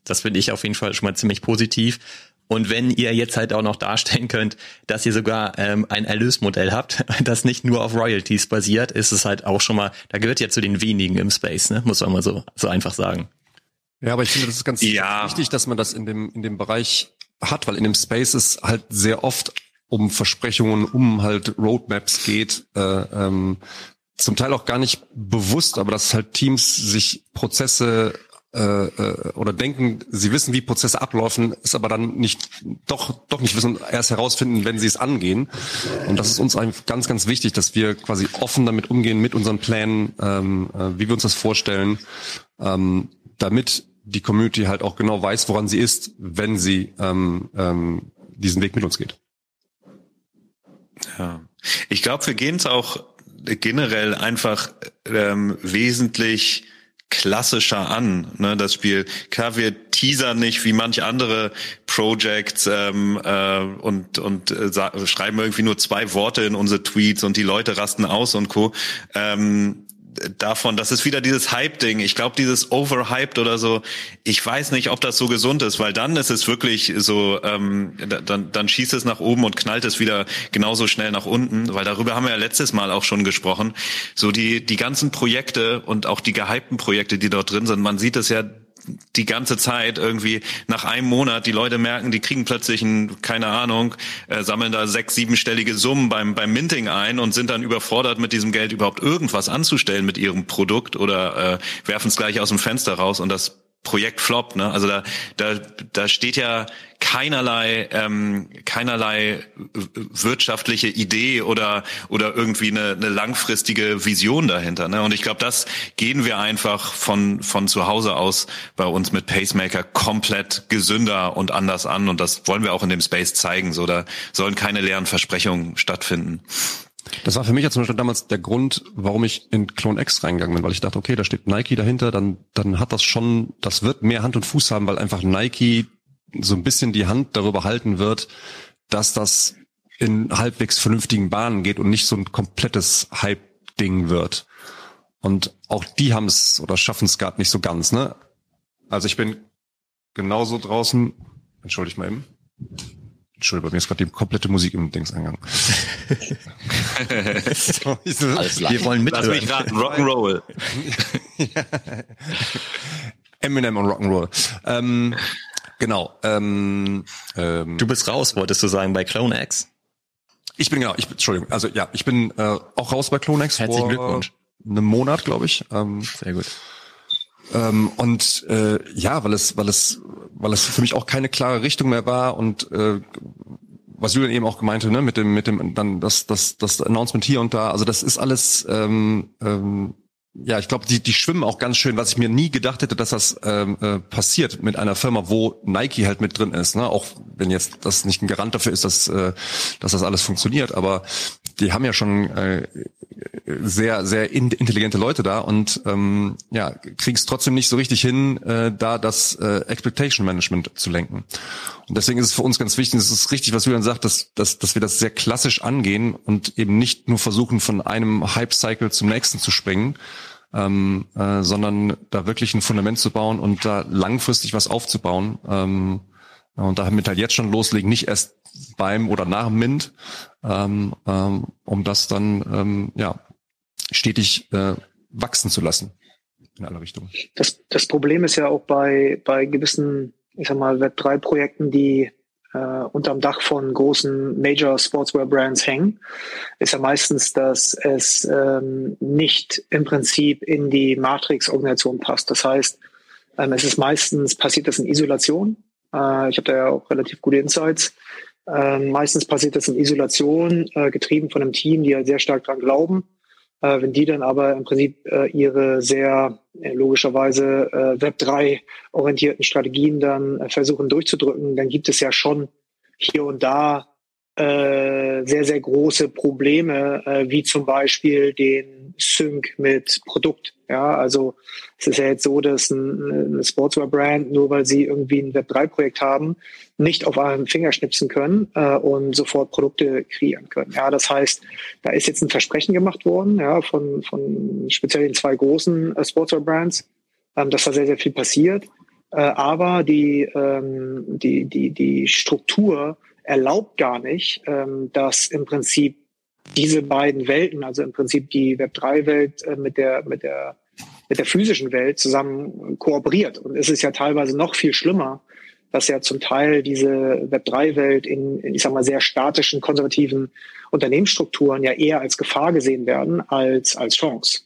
Das finde ich auf jeden Fall schon mal ziemlich positiv. Und wenn ihr jetzt halt auch noch darstellen könnt, dass ihr sogar ähm, ein Erlösmodell habt, das nicht nur auf Royalties basiert, ist es halt auch schon mal, da gehört ja zu den wenigen im Space, ne? muss man mal so, so einfach sagen. Ja, aber ich finde, das ist ganz ja. wichtig, dass man das in dem, in dem Bereich hat, weil in dem Space es halt sehr oft um Versprechungen, um halt Roadmaps geht, äh, ähm, zum Teil auch gar nicht bewusst, aber dass halt Teams sich Prozesse äh, äh, oder denken, sie wissen, wie Prozesse ablaufen, ist aber dann nicht doch doch nicht wissen, erst herausfinden, wenn sie es angehen. Und das ist uns einfach ganz ganz wichtig, dass wir quasi offen damit umgehen mit unseren Plänen, ähm, äh, wie wir uns das vorstellen, ähm, damit die Community halt auch genau weiß, woran sie ist, wenn sie ähm, ähm, diesen Weg mit uns geht. Ja, ich glaube, wir gehen es auch generell einfach ähm, wesentlich klassischer an, ne, das Spiel. Klar, wir teasern nicht wie manch andere Projects ähm, äh, und und äh, schreiben irgendwie nur zwei Worte in unsere Tweets und die Leute rasten aus und co. Ähm, davon, das ist wieder dieses Hype-Ding. Ich glaube, dieses Overhyped oder so, ich weiß nicht, ob das so gesund ist, weil dann ist es wirklich so, ähm, dann, dann schießt es nach oben und knallt es wieder genauso schnell nach unten, weil darüber haben wir ja letztes Mal auch schon gesprochen. So die, die ganzen Projekte und auch die gehypten Projekte, die dort drin sind, man sieht es ja die ganze Zeit irgendwie nach einem Monat die Leute merken, die kriegen plötzlich ein, keine Ahnung, äh, sammeln da sechs, siebenstellige Summen beim, beim Minting ein und sind dann überfordert mit diesem Geld überhaupt irgendwas anzustellen mit ihrem Produkt oder äh, werfen es gleich aus dem Fenster raus und das Projekt Flop, ne? Also da, da, da steht ja keinerlei, ähm, keinerlei wirtschaftliche Idee oder oder irgendwie eine, eine langfristige Vision dahinter. Ne? Und ich glaube, das gehen wir einfach von von zu Hause aus bei uns mit Pacemaker komplett gesünder und anders an. Und das wollen wir auch in dem Space zeigen. So, da sollen keine leeren Versprechungen stattfinden. Das war für mich ja zum Beispiel damals der Grund, warum ich in Clone X reingegangen bin, weil ich dachte, okay, da steht Nike dahinter, dann, dann hat das schon, das wird mehr Hand und Fuß haben, weil einfach Nike so ein bisschen die Hand darüber halten wird, dass das in halbwegs vernünftigen Bahnen geht und nicht so ein komplettes Hype-Ding wird. Und auch die haben es oder schaffen es gerade nicht so ganz, ne? Also ich bin genauso draußen, entschuldige mal eben. Entschuldigung, bei mir ist gerade die komplette Musik im Dings angegangen. so, Wir wollen mit. Lass mich raten, Rock'n'Roll. Eminem und Rock'n'Roll. Ähm, genau. Ähm, ähm, du bist raus, wolltest du sagen, bei Clone X? Ich bin genau, ich Entschuldigung, also ja, ich bin äh, auch raus bei Clone X. Herzlichen Glückwunsch. Einem Monat, glaube ich. Ähm, Sehr gut. Ähm, und äh, ja, weil es, weil es, weil es für mich auch keine klare Richtung mehr war und äh, was Julian eben auch gemeinte, ne, mit dem, mit dem, dann das, das, das Announcement hier und da, also das ist alles ähm, ähm, ja, ich glaube, die, die schwimmen auch ganz schön, was ich mir nie gedacht hätte, dass das ähm, äh, passiert mit einer Firma, wo Nike halt mit drin ist. Ne? Auch wenn jetzt das nicht ein Garant dafür ist, dass, äh, dass das alles funktioniert. Aber die haben ja schon äh, sehr, sehr intelligente Leute da und ähm, ja, kriegen es trotzdem nicht so richtig hin, äh, da das äh, Expectation Management zu lenken. Und deswegen ist es für uns ganz wichtig, es ist richtig, was Julian sagt, dass, dass, dass wir das sehr klassisch angehen und eben nicht nur versuchen, von einem Hype-Cycle zum nächsten zu springen, ähm, äh, sondern da wirklich ein Fundament zu bauen und da langfristig was aufzubauen. Ähm, und damit halt jetzt schon loslegen, nicht erst beim oder nach Mint, ähm, ähm, um das dann ähm, ja stetig äh, wachsen zu lassen in alle Richtungen. Das, das Problem ist ja auch bei, bei gewissen, ich sag mal, Web3-Projekten, die äh, unterm Dach von großen Major Sportswear Brands hängen, ist ja meistens, dass es ähm, nicht im Prinzip in die Matrix-Organisation passt. Das heißt, ähm, es ist meistens passiert das in Isolation. Äh, ich habe da ja auch relativ gute Insights. Ähm, meistens passiert das in Isolation, äh, getrieben von einem Team, die halt sehr stark dran glauben. Äh, wenn die dann aber im Prinzip äh, ihre sehr äh, logischerweise äh, Web3 orientierten Strategien dann äh, versuchen durchzudrücken, dann gibt es ja schon hier und da sehr, sehr große Probleme, wie zum Beispiel den Sync mit Produkt. Ja, also es ist ja jetzt so, dass ein, eine Sportswear-Brand, nur weil sie irgendwie ein Web3-Projekt haben, nicht auf einem Finger schnipsen können äh, und sofort Produkte kreieren können. Ja, das heißt, da ist jetzt ein Versprechen gemacht worden, ja, von, von speziell den zwei großen äh, Sportswear-Brands, ähm, dass da sehr, sehr viel passiert. Äh, aber die, ähm, die, die, die Struktur erlaubt gar nicht, ähm, dass im Prinzip diese beiden Welten, also im Prinzip die Web3-Welt äh, mit der, mit der, mit der physischen Welt zusammen kooperiert. Und es ist ja teilweise noch viel schlimmer, dass ja zum Teil diese Web3-Welt in, ich sag mal, sehr statischen, konservativen Unternehmensstrukturen ja eher als Gefahr gesehen werden als als Chance.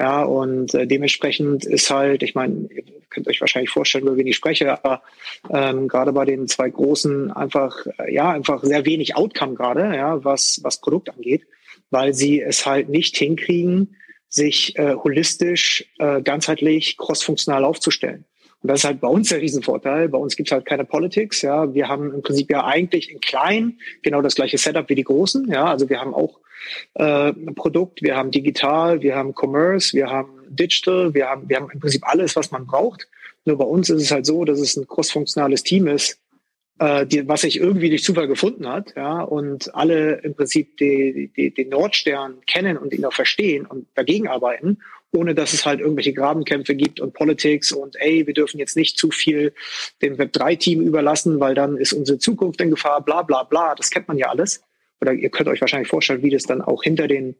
Ja, und äh, dementsprechend ist halt, ich meine, ihr könnt euch wahrscheinlich vorstellen, über wen ich spreche, aber ähm, gerade bei den zwei großen einfach, äh, ja, einfach sehr wenig Outcome gerade, ja, was, was Produkt angeht, weil sie es halt nicht hinkriegen, sich äh, holistisch, äh, ganzheitlich, crossfunktional aufzustellen. Und das ist halt bei uns der Riesenvorteil. Bei uns gibt es halt keine Politics. Ja, wir haben im Prinzip ja eigentlich in klein genau das gleiche Setup wie die Großen. Ja, also wir haben auch äh, Produkt, wir haben digital, wir haben Commerce, wir haben Digital, wir haben, wir haben im Prinzip alles, was man braucht. Nur bei uns ist es halt so, dass es ein crossfunktionales Team ist, äh, die, was sich irgendwie durch Zufall gefunden hat, ja, und alle im Prinzip die, die, den Nordstern kennen und ihn auch verstehen und dagegen arbeiten, ohne dass es halt irgendwelche Grabenkämpfe gibt und Politics und ey, wir dürfen jetzt nicht zu viel dem Web3-Team überlassen, weil dann ist unsere Zukunft in Gefahr, bla bla bla, das kennt man ja alles oder ihr könnt euch wahrscheinlich vorstellen, wie das dann auch hinter den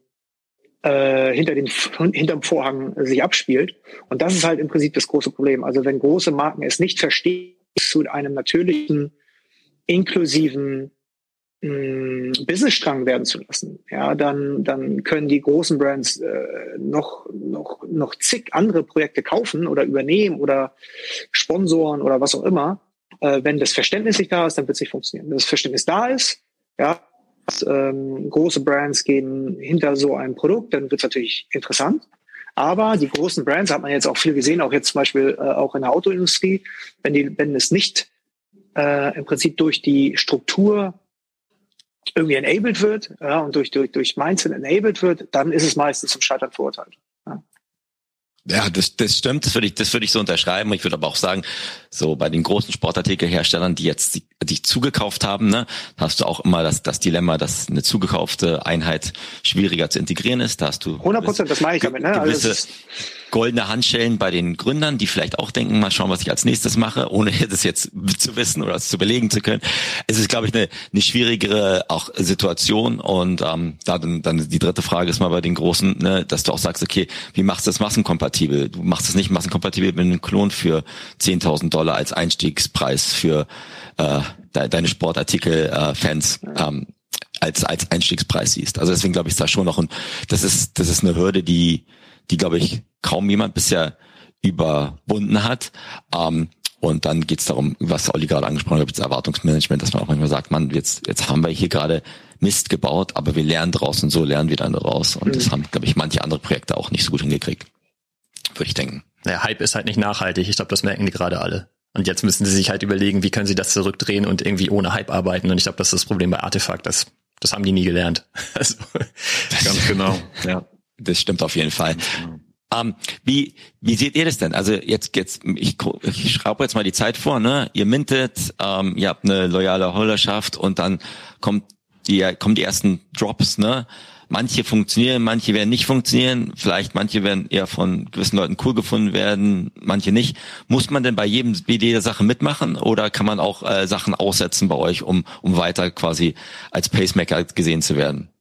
äh, hinter den hinterm Vorhang sich abspielt. Und das ist halt im Prinzip das große Problem. Also wenn große Marken es nicht verstehen, zu einem natürlichen, inklusiven Businessstrang werden zu lassen, ja, dann, dann können die großen Brands äh, noch, noch, noch zig andere Projekte kaufen oder übernehmen oder sponsoren oder was auch immer. Äh, wenn das Verständnis nicht da ist, dann wird es nicht funktionieren. Wenn das Verständnis da ist, ja, ähm, große Brands gehen hinter so einem Produkt, dann wird es natürlich interessant. Aber die großen Brands hat man jetzt auch viel gesehen, auch jetzt zum Beispiel äh, auch in der Autoindustrie, wenn die, wenn es nicht äh, im Prinzip durch die Struktur irgendwie enabled wird ja, und durch, durch, durch Mindset enabled wird, dann ist es meistens zum Scheitern verurteilt. Ja. Das, das stimmt, das würde ich, das würde ich so unterschreiben. Ich würde aber auch sagen, so bei den großen Sportartikelherstellern, die jetzt die, die zugekauft haben, ne, hast du auch immer das, das Dilemma, dass eine zugekaufte Einheit schwieriger zu integrieren ist. Da hast du 100 Prozent, das meine ich damit. Ne? Also gewisse, goldene Handschellen bei den Gründern, die vielleicht auch denken, mal schauen, was ich als nächstes mache, ohne das jetzt zu wissen oder es zu belegen zu können. Es ist, glaube ich, eine, eine schwierigere auch Situation. Und ähm, da dann, dann die dritte Frage ist mal bei den Großen, ne, dass du auch sagst, okay, wie machst du das massenkompatibel? Du machst es nicht massenkompatibel, du einen Klon für 10.000 Dollar als Einstiegspreis für äh, de deine Sportartikel-Fans äh, ähm, als als Einstiegspreis siehst. Also deswegen glaube ich, ist da schon noch ein, das ist das ist eine Hürde, die die, glaube ich, kaum jemand bisher überwunden hat. Ähm, und dann geht's darum, was Olli gerade angesprochen hat, das Erwartungsmanagement, dass man auch manchmal sagt, man, jetzt, jetzt haben wir hier gerade Mist gebaut, aber wir lernen draus und so lernen wir dann daraus. Und mhm. das haben, glaube ich, manche andere Projekte auch nicht so gut hingekriegt. Würde ich denken. Naja, Hype ist halt nicht nachhaltig. Ich glaube, das merken die gerade alle. Und jetzt müssen sie sich halt überlegen, wie können sie das zurückdrehen und irgendwie ohne Hype arbeiten. Und ich glaube, das ist das Problem bei Artefakt. Das, das haben die nie gelernt. Also, Ganz genau, ja. Das stimmt auf jeden Fall. Genau. Ähm, wie, wie seht ihr das denn? Also jetzt, jetzt ich, ich schraube jetzt mal die Zeit vor, ne? Ihr mintet, ähm, ihr habt eine loyale Holderschaft und dann kommt die kommen die ersten Drops, ne? Manche funktionieren, manche werden nicht funktionieren. Vielleicht manche werden eher von gewissen Leuten cool gefunden werden, manche nicht. Muss man denn bei jedem BD der Sache mitmachen oder kann man auch äh, Sachen aussetzen bei euch, um, um weiter quasi als Pacemaker gesehen zu werden?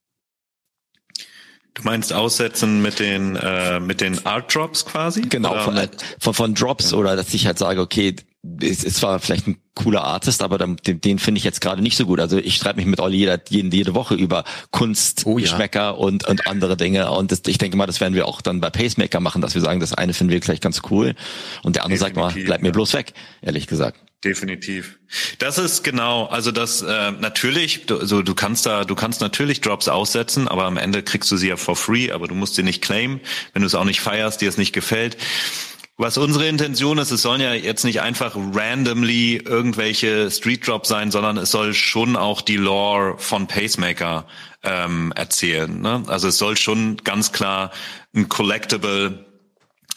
Du meinst aussetzen mit den äh, mit den Art Drops quasi? Genau, von, von, von Drops ja. oder dass ich halt sage, okay, es ist zwar vielleicht ein cooler Artist, aber den, den finde ich jetzt gerade nicht so gut. Also ich streite mich mit Olli jede, jede Woche über Kunst, oh, ja. Geschmäcker und, und andere Dinge. Und das, ich denke mal, das werden wir auch dann bei Pacemaker machen, dass wir sagen, das eine finden wir gleich ganz cool und der andere Definitiv, sagt mal, bleib mir bloß weg, ehrlich gesagt. Definitiv. Das ist genau, also das äh, natürlich, du, also du kannst da, du kannst natürlich Drops aussetzen, aber am Ende kriegst du sie ja for free, aber du musst sie nicht claimen, wenn du es auch nicht feierst, dir es nicht gefällt. Was unsere Intention ist, es sollen ja jetzt nicht einfach randomly irgendwelche Street Drops sein, sondern es soll schon auch die Lore von Pacemaker ähm, erzählen. Ne? Also es soll schon ganz klar ein Collectible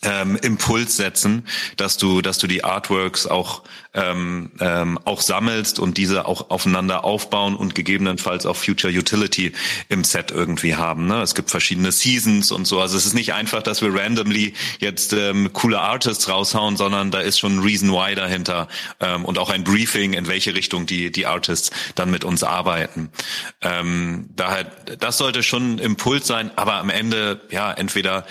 ähm, Impuls setzen, dass du, dass du die Artworks auch ähm, ähm, auch sammelst und diese auch aufeinander aufbauen und gegebenenfalls auch Future Utility im Set irgendwie haben. Ne? Es gibt verschiedene Seasons und so. Also es ist nicht einfach, dass wir randomly jetzt ähm, coole Artists raushauen, sondern da ist schon ein Reason Why dahinter ähm, und auch ein Briefing, in welche Richtung die die Artists dann mit uns arbeiten. Ähm, daher, das sollte schon ein Impuls sein, aber am Ende ja entweder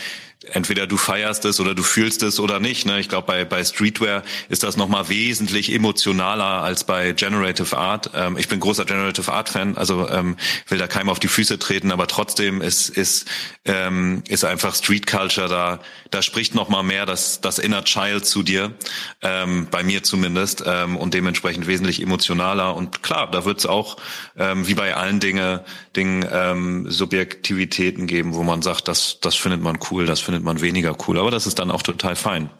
entweder du feierst es oder du fühlst es oder nicht. Ne? Ich glaube, bei, bei Streetwear ist das nochmal wesentlich emotionaler als bei Generative Art. Ähm, ich bin großer Generative Art Fan, also ähm, will da keinem auf die Füße treten, aber trotzdem ist, ist, ähm, ist einfach Street Culture da, da spricht nochmal mehr das, das Inner Child zu dir, ähm, bei mir zumindest, ähm, und dementsprechend wesentlich emotionaler. Und klar, da wird es auch, ähm, wie bei allen Dinge, Dingen, ähm, Subjektivitäten geben, wo man sagt, das, das findet man cool, das findet findet man weniger cool. Aber das ist dann auch total fein.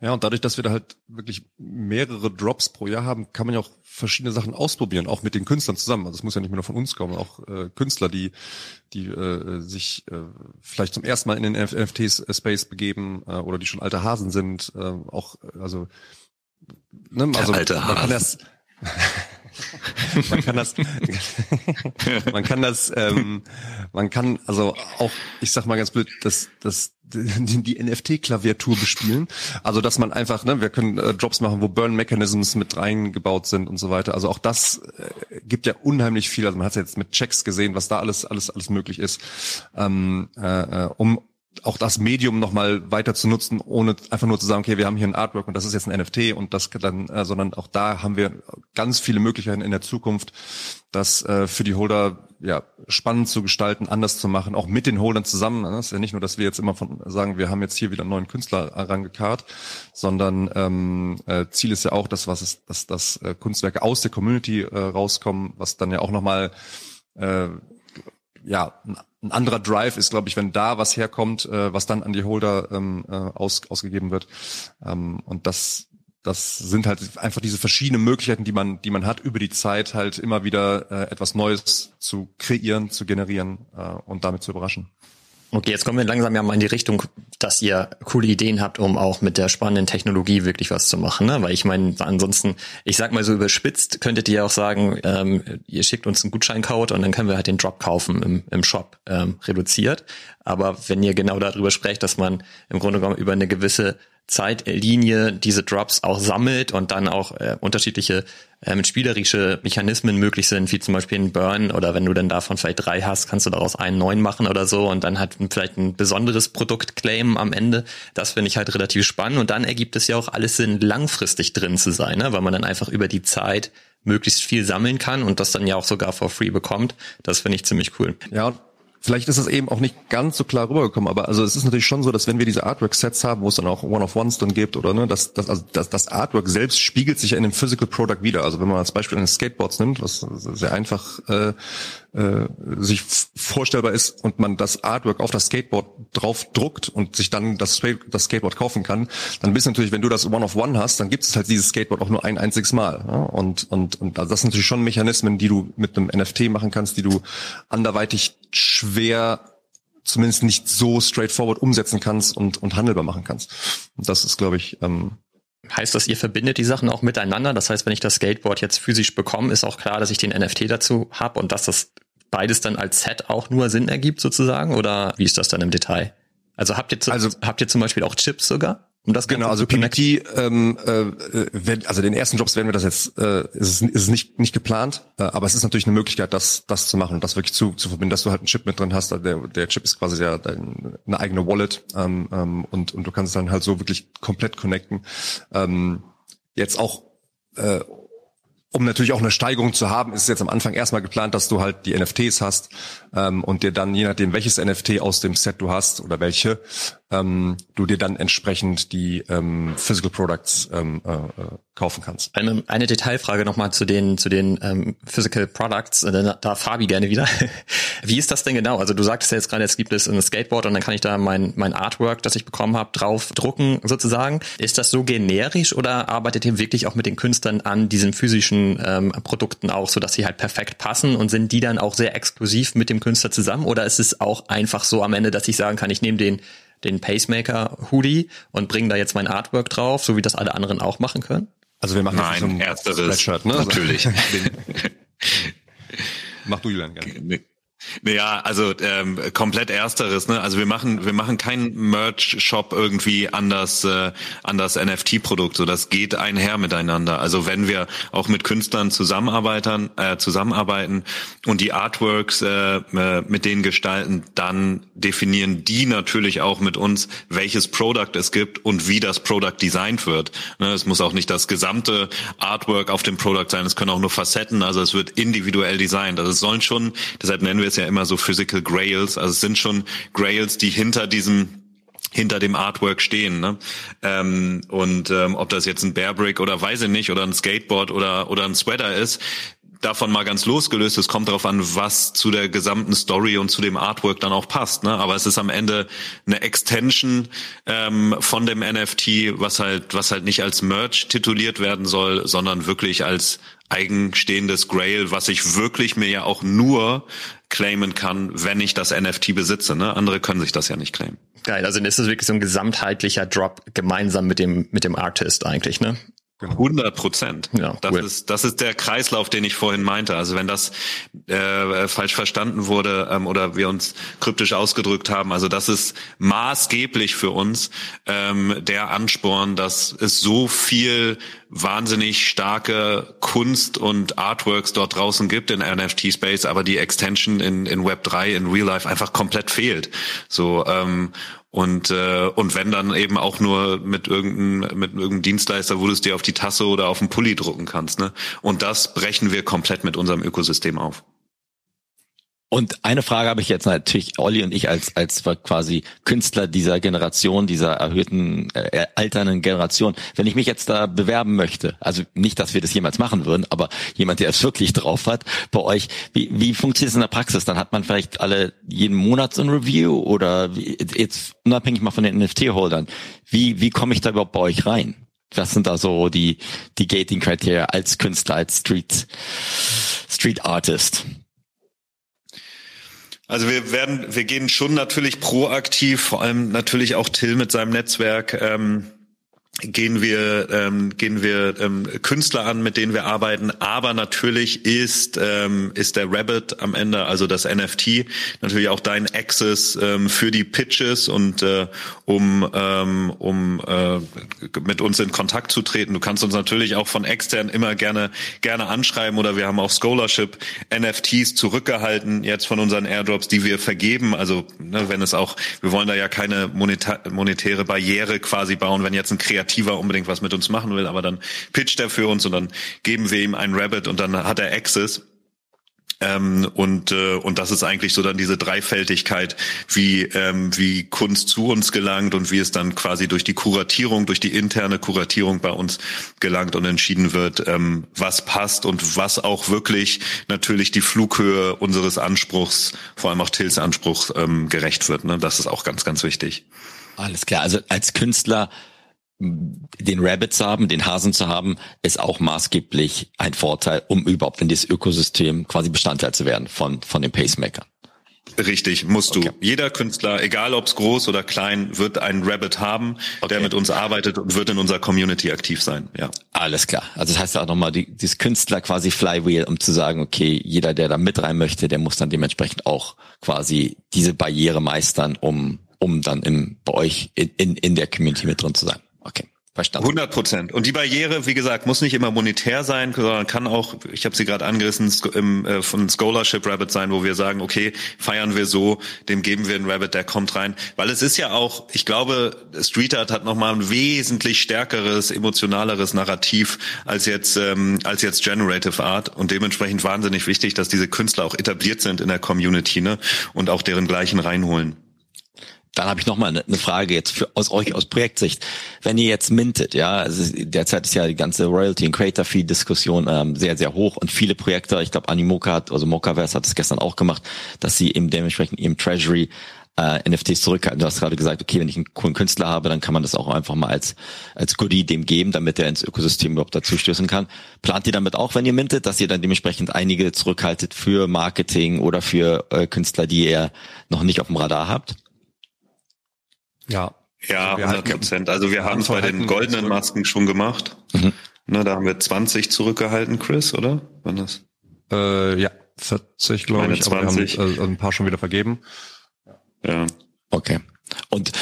Ja, und dadurch, dass wir da halt wirklich mehrere Drops pro Jahr haben, kann man ja auch verschiedene Sachen ausprobieren, auch mit den Künstlern zusammen. Also es muss ja nicht mehr nur von uns kommen, auch äh, Künstler, die die äh, sich äh, vielleicht zum ersten Mal in den NFT-Space begeben äh, oder die schon alte Hasen sind, äh, auch also ne, also alte man kann das man kann das, man kann das, ähm, man kann also auch, ich sag mal ganz blöd, das, das, die, die NFT-Klaviatur bespielen. Also dass man einfach, ne, wir können äh, Jobs machen, wo Burn-Mechanisms mit reingebaut sind und so weiter. Also auch das äh, gibt ja unheimlich viel. Also man hat jetzt mit Checks gesehen, was da alles, alles, alles möglich ist, ähm, äh, äh um auch das Medium nochmal weiter zu nutzen, ohne einfach nur zu sagen, okay, wir haben hier ein Artwork und das ist jetzt ein NFT und das dann, äh, sondern auch da haben wir ganz viele Möglichkeiten in der Zukunft, das äh, für die Holder ja spannend zu gestalten, anders zu machen, auch mit den Holdern zusammen. Es ist ja nicht nur, dass wir jetzt immer von sagen, wir haben jetzt hier wieder einen neuen Künstler herangekarrt, sondern ähm, äh, Ziel ist ja auch, dass was ist, dass, dass äh, Kunstwerke aus der Community äh, rauskommen, was dann ja auch nochmal äh, ja, ein anderer Drive ist, glaube ich, wenn da was herkommt, äh, was dann an die Holder ähm, äh, aus, ausgegeben wird. Ähm, und das, das sind halt einfach diese verschiedenen Möglichkeiten, die man, die man hat, über die Zeit halt immer wieder äh, etwas Neues zu kreieren, zu generieren äh, und damit zu überraschen. Okay, jetzt kommen wir langsam ja mal in die Richtung, dass ihr coole Ideen habt, um auch mit der spannenden Technologie wirklich was zu machen. Ne? Weil ich meine, ansonsten, ich sag mal so überspitzt, könntet ihr auch sagen, ähm, ihr schickt uns einen Gutscheincode und dann können wir halt den Drop kaufen im, im Shop ähm, reduziert. Aber wenn ihr genau darüber sprecht, dass man im Grunde genommen über eine gewisse Zeitlinie diese Drops auch sammelt und dann auch äh, unterschiedliche ähm, spielerische Mechanismen möglich sind, wie zum Beispiel ein Burn oder wenn du dann davon vielleicht drei hast, kannst du daraus einen neuen machen oder so und dann halt vielleicht ein besonderes Produkt claimen am Ende. Das finde ich halt relativ spannend und dann ergibt es ja auch alles Sinn, langfristig drin zu sein, ne? weil man dann einfach über die Zeit möglichst viel sammeln kann und das dann ja auch sogar for free bekommt. Das finde ich ziemlich cool. Ja, Vielleicht ist es eben auch nicht ganz so klar rübergekommen, aber also es ist natürlich schon so, dass wenn wir diese Artwork-Sets haben, wo es dann auch One-of-Ones dann gibt oder ne, das, das, also das, das Artwork selbst spiegelt sich in dem Physical Product wieder. Also wenn man als Beispiel eines Skateboards nimmt, was sehr einfach äh, äh, sich vorstellbar ist und man das Artwork auf das Skateboard drauf druckt und sich dann das, das Skateboard kaufen kann, dann bist natürlich, wenn du das One-of-One hast, dann gibt es halt dieses Skateboard auch nur ein einziges Mal. Ja? Und, und, und also das sind natürlich schon Mechanismen, die du mit einem NFT machen kannst, die du anderweitig schwer zumindest nicht so straightforward umsetzen kannst und, und handelbar machen kannst. Und das ist, glaube ich, ähm, Heißt das, ihr verbindet die Sachen auch miteinander? Das heißt, wenn ich das Skateboard jetzt physisch bekomme, ist auch klar, dass ich den NFT dazu habe und dass das beides dann als Set auch nur Sinn ergibt sozusagen? Oder wie ist das dann im Detail? Also habt ihr, zu, also, habt ihr zum Beispiel auch Chips sogar? Um das genau, also PBT, ähm, äh, wenn, also den ersten Jobs werden wir das jetzt, äh, ist es, ist nicht nicht geplant, äh, aber es ist natürlich eine Möglichkeit, das das zu machen und das wirklich zu, zu verbinden, dass du halt einen Chip mit drin hast. Der, der Chip ist quasi ja dein, eine eigene Wallet ähm, ähm, und und du kannst es dann halt so wirklich komplett connecten. Ähm, jetzt auch äh, um natürlich auch eine Steigerung zu haben, ist es jetzt am Anfang erstmal geplant, dass du halt die NFTs hast ähm, und dir dann, je nachdem, welches NFT aus dem Set du hast oder welche, ähm, du dir dann entsprechend die ähm, Physical Products ähm, äh, äh kaufen kannst. Eine, eine Detailfrage nochmal zu den zu den ähm, Physical Products, äh, da, da Fabi gerne wieder. Wie ist das denn genau? Also du sagtest ja jetzt gerade, es gibt es ein Skateboard und dann kann ich da mein mein Artwork, das ich bekommen habe, drauf drucken sozusagen. Ist das so generisch oder arbeitet ihr wirklich auch mit den Künstlern an diesen physischen ähm, Produkten auch, so dass sie halt perfekt passen und sind die dann auch sehr exklusiv mit dem Künstler zusammen oder ist es auch einfach so am Ende, dass ich sagen kann, ich nehme den den Pacemaker Hoodie und bringe da jetzt mein Artwork drauf, so wie das alle anderen auch machen können? Also wir machen Nein, ein ersteres, ne? Natürlich. Mach du, Julian, gerne. Naja, also ähm, komplett ersteres, ne? Also wir machen wir machen keinen Merch-Shop irgendwie an das äh, an das NFT-Produkt, so das geht einher miteinander. Also wenn wir auch mit Künstlern zusammenarbeiten, äh, zusammenarbeiten und die Artworks äh, äh, mit denen gestalten, dann definieren die natürlich auch mit uns, welches Product es gibt und wie das Product designt wird. Ne? Es muss auch nicht das gesamte Artwork auf dem Product sein, es können auch nur Facetten, also es wird individuell designt. Also es sollen schon, deshalb nennen wir es ja immer so Physical Grails. Also es sind schon Grails, die hinter diesem hinter dem Artwork stehen. Ne? Ähm, und ähm, ob das jetzt ein Bearbrick oder weiß ich nicht, oder ein Skateboard oder, oder ein Sweater ist, davon mal ganz losgelöst, es kommt darauf an, was zu der gesamten Story und zu dem Artwork dann auch passt. Ne? Aber es ist am Ende eine Extension ähm, von dem NFT, was halt, was halt nicht als Merch tituliert werden soll, sondern wirklich als eigenstehendes Grail, was ich wirklich mir ja auch nur claimen kann, wenn ich das NFT besitze. Ne? Andere können sich das ja nicht claimen. Geil, also ist es wirklich so ein gesamtheitlicher Drop gemeinsam mit dem mit dem Artist eigentlich, ne? 100 Prozent. Ja, das cool. ist das ist der Kreislauf, den ich vorhin meinte. Also wenn das äh, falsch verstanden wurde ähm, oder wir uns kryptisch ausgedrückt haben, also das ist maßgeblich für uns ähm, der Ansporn, dass es so viel wahnsinnig starke Kunst und Artworks dort draußen gibt in NFT Space, aber die Extension in, in Web 3 in Real Life einfach komplett fehlt. So ähm, und, äh, und wenn dann eben auch nur mit irgendeinem, mit irgendeinem Dienstleister, wo du es dir auf die Tasse oder auf den Pulli drucken kannst. Ne? Und das brechen wir komplett mit unserem Ökosystem auf. Und eine Frage habe ich jetzt natürlich, Olli und ich als, als quasi Künstler dieser Generation, dieser erhöhten, äh, alternden Generation. Wenn ich mich jetzt da bewerben möchte, also nicht, dass wir das jemals machen würden, aber jemand, der es wirklich drauf hat, bei euch, wie, wie funktioniert es in der Praxis? Dann hat man vielleicht alle jeden Monat so ein Review oder wie, jetzt unabhängig mal von den NFT-Holdern. Wie, wie komme ich da überhaupt bei euch rein? Was sind da so die, die Gating-Kriterien als Künstler, als Street, Street Artist? Also wir werden, wir gehen schon natürlich proaktiv, vor allem natürlich auch Till mit seinem Netzwerk. Ähm, gehen wir ähm, gehen wir ähm, Künstler an, mit denen wir arbeiten, aber natürlich ist ähm, ist der Rabbit am Ende, also das NFT, natürlich auch dein Access ähm, für die Pitches und äh, um ähm, um äh, mit uns in Kontakt zu treten. Du kannst uns natürlich auch von extern immer gerne gerne anschreiben oder wir haben auch Scholarship NFTs zurückgehalten jetzt von unseren Airdrops, die wir vergeben. Also ne, wenn es auch, wir wollen da ja keine monetäre Barriere quasi bauen, wenn jetzt ein Kreativ Kreativer unbedingt was mit uns machen will, aber dann pitcht er für uns und dann geben wir ihm einen Rabbit und dann hat er Access. Ähm, und äh, und das ist eigentlich so dann diese Dreifältigkeit, wie ähm, wie Kunst zu uns gelangt und wie es dann quasi durch die Kuratierung, durch die interne Kuratierung bei uns gelangt und entschieden wird, ähm, was passt und was auch wirklich natürlich die Flughöhe unseres Anspruchs, vor allem auch Tills Anspruch ähm, gerecht wird. Ne? Das ist auch ganz ganz wichtig. Alles klar. Also als Künstler den Rabbit zu haben, den Hasen zu haben, ist auch maßgeblich ein Vorteil, um überhaupt in dieses Ökosystem quasi Bestandteil zu werden von, von den Pacemakern. Richtig, musst du. Jeder Künstler, egal ob's groß oder klein, wird einen Rabbit haben, okay. der mit uns arbeitet und wird in unserer Community aktiv sein. Ja. Alles klar. Also das heißt auch nochmal, die, dieses Künstler quasi Flywheel, um zu sagen, okay, jeder, der da mit rein möchte, der muss dann dementsprechend auch quasi diese Barriere meistern, um, um dann im, bei euch in, in, in der Community mit drin zu sein. Okay. Verstanden. 100 Prozent. Und die Barriere, wie gesagt, muss nicht immer monetär sein, sondern kann auch, ich habe sie gerade angerissen, im, äh, von Scholarship Rabbit sein, wo wir sagen, okay, feiern wir so, dem geben wir einen Rabbit, der kommt rein. Weil es ist ja auch, ich glaube, Street Art hat nochmal ein wesentlich stärkeres, emotionaleres Narrativ als jetzt, ähm, als jetzt Generative Art und dementsprechend wahnsinnig wichtig, dass diese Künstler auch etabliert sind in der Community ne? und auch deren gleichen reinholen. Dann habe ich noch mal eine, eine Frage jetzt für, aus euch aus Projektsicht. Wenn ihr jetzt mintet, ja, also derzeit ist ja die ganze Royalty und Creator Fee Diskussion ähm, sehr sehr hoch und viele Projekte, ich glaube Animoca hat, also Mocaverse hat es gestern auch gemacht, dass sie eben dementsprechend im Treasury äh, NFTs zurückhalten. Du hast gerade gesagt, okay, wenn ich einen coolen Künstler habe, dann kann man das auch einfach mal als als Goodie dem geben, damit er ins Ökosystem überhaupt dazu stößen kann. Plant ihr damit auch, wenn ihr mintet, dass ihr dann dementsprechend einige zurückhaltet für Marketing oder für äh, Künstler, die ihr noch nicht auf dem Radar habt? Ja. Ja, 100 Prozent. Also wir haben es bei den goldenen Masken schon gemacht. Mhm. Ne, da haben wir 20 zurückgehalten, Chris, oder? Wann das? Äh, ja, 40, glaube ich. 20. Aber wir haben äh, ein paar schon wieder vergeben. Ja. Okay. Und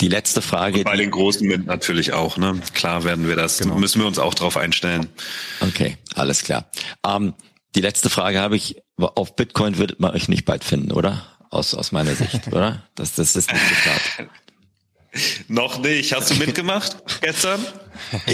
die letzte Frage. Und bei den großen mit natürlich auch, ne? Klar werden wir das, genau. müssen wir uns auch drauf einstellen. Okay, alles klar. Ähm, die letzte Frage habe ich, auf Bitcoin würdet man euch nicht bald finden, oder? Aus, aus meiner Sicht, oder? Das, das ist nicht geplant. Noch nicht. Hast du mitgemacht gestern?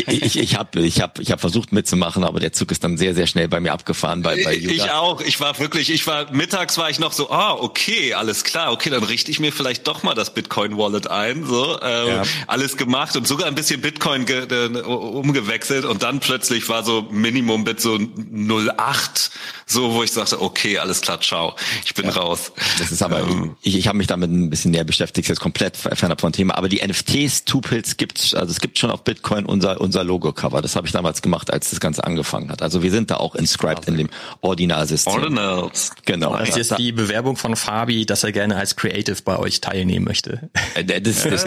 Ich, ich habe ich hab, ich hab versucht mitzumachen, aber der Zug ist dann sehr, sehr schnell bei mir abgefahren. Bei, bei Yuga. Ich auch. Ich war wirklich, ich war, mittags war ich noch so, ah, okay, alles klar, okay, dann richte ich mir vielleicht doch mal das Bitcoin-Wallet ein. So, ähm, ja. alles gemacht und sogar ein bisschen Bitcoin ge, äh, umgewechselt und dann plötzlich war so Minimum-Bit so 08, so wo ich sagte, okay, alles klar, ciao, ich bin ja. raus. Das ist aber, ähm, ich, ich habe mich damit ein bisschen näher beschäftigt, jetzt komplett fernab von Thema, aber die NFTs, Tupils gibt's, also es gibt schon auf Bitcoin unser unser Logo-Cover. Das habe ich damals gemacht, als das Ganze angefangen hat. Also wir sind da auch inscribed in dem Ordinal-System. Ordinals. Genau. Das ist die Bewerbung von Fabi, dass er gerne als Creative bei euch teilnehmen möchte. Äh, das, das,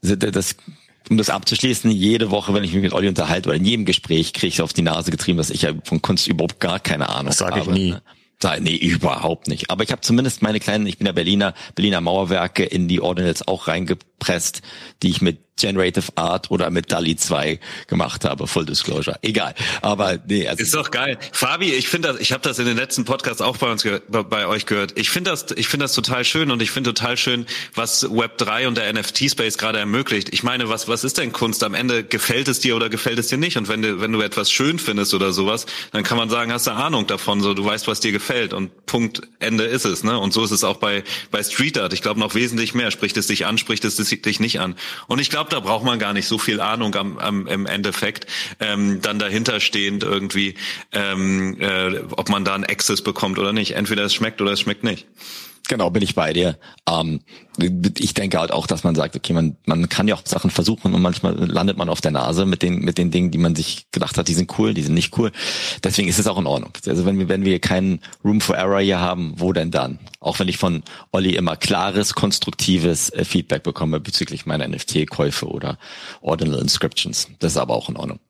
das, das um das abzuschließen, jede Woche, wenn ich mich mit Olli unterhalte oder in jedem Gespräch, kriege ich auf die Nase getrieben, dass ich ja von Kunst überhaupt gar keine Ahnung das sage. Das sage ich nie. Nee, überhaupt nicht. Aber ich habe zumindest meine kleinen, ich bin ja Berliner, Berliner Mauerwerke in die Ordinals auch reingepresst, die ich mit Generative Art oder mit DALI 2 gemacht habe. Full Disclosure. Egal. Aber nee. Also ist doch geil. Fabi, ich finde das, ich habe das in den letzten Podcasts auch bei uns bei euch gehört. Ich finde das, ich finde das total schön und ich finde total schön, was Web 3 und der NFT Space gerade ermöglicht. Ich meine, was was ist denn Kunst? Am Ende gefällt es dir oder gefällt es dir nicht? Und wenn du wenn du etwas schön findest oder sowas, dann kann man sagen, hast du Ahnung davon, so du weißt, was dir gefällt und Punkt Ende ist es, ne? Und so ist es auch bei bei Street Art. Ich glaube noch wesentlich mehr. Spricht es dich an, spricht es dich nicht an. Und ich glaube, da braucht man gar nicht so viel Ahnung am, am im Endeffekt ähm, dann dahinter stehend irgendwie, ähm, äh, ob man da einen Access bekommt oder nicht. Entweder es schmeckt oder es schmeckt nicht. Genau, bin ich bei dir. Ähm, ich denke halt auch, dass man sagt, okay, man, man kann ja auch Sachen versuchen und manchmal landet man auf der Nase mit den, mit den Dingen, die man sich gedacht hat, die sind cool, die sind nicht cool. Deswegen ist es auch in Ordnung. Also wenn wir, wenn wir keinen Room for Error hier haben, wo denn dann? Auch wenn ich von Olli immer klares, konstruktives äh, Feedback bekomme bezüglich meiner NFT-Käufe oder Ordinal Inscriptions. Das ist aber auch in Ordnung.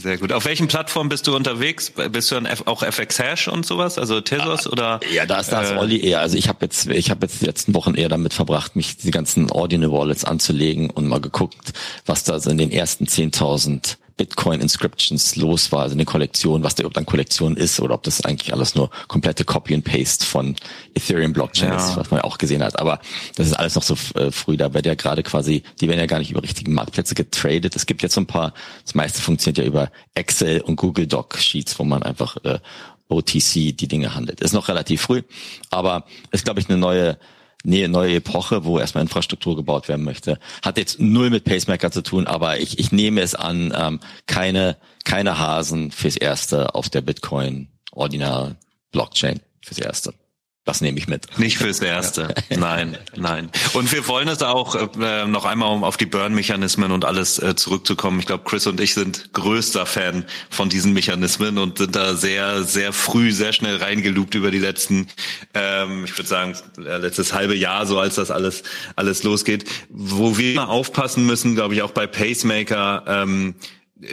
Sehr gut. Auf welchen Plattformen bist du unterwegs? Bist du dann auch FX Hash und sowas, also Tezos ah, oder? Ja, da ist das äh, Olli eher. Also ich habe jetzt, ich habe jetzt die letzten Wochen eher damit verbracht, mich die ganzen Ordinal Wallets anzulegen und mal geguckt, was da so in den ersten 10.000 Bitcoin Inscriptions los war, also eine Kollektion, was da überhaupt eine Kollektion ist oder ob das eigentlich alles nur komplette Copy and Paste von Ethereum Blockchain ja. ist, was man ja auch gesehen hat. Aber das ist alles noch so äh, früh, da wird ja gerade quasi, die werden ja gar nicht über richtige Marktplätze getradet. Es gibt jetzt so ein paar, das meiste funktioniert ja über Excel und Google Doc Sheets, wo man einfach äh, OTC die Dinge handelt. Ist noch relativ früh, aber ist, glaube ich, eine neue neue Epoche, wo erstmal Infrastruktur gebaut werden möchte. Hat jetzt null mit Pacemaker zu tun, aber ich, ich nehme es an, ähm, keine, keine Hasen fürs Erste auf der Bitcoin Ordinal Blockchain fürs Erste. Das nehme ich mit. Nicht fürs Erste. Nein, nein. Und wir wollen es auch äh, noch einmal, um auf die Burn-Mechanismen und alles äh, zurückzukommen. Ich glaube, Chris und ich sind größter Fan von diesen Mechanismen und sind da sehr, sehr früh, sehr schnell reingeloopt über die letzten, ähm, ich würde sagen, letztes halbe Jahr, so als das alles, alles losgeht. Wo wir immer aufpassen müssen, glaube ich, auch bei Pacemaker, ähm,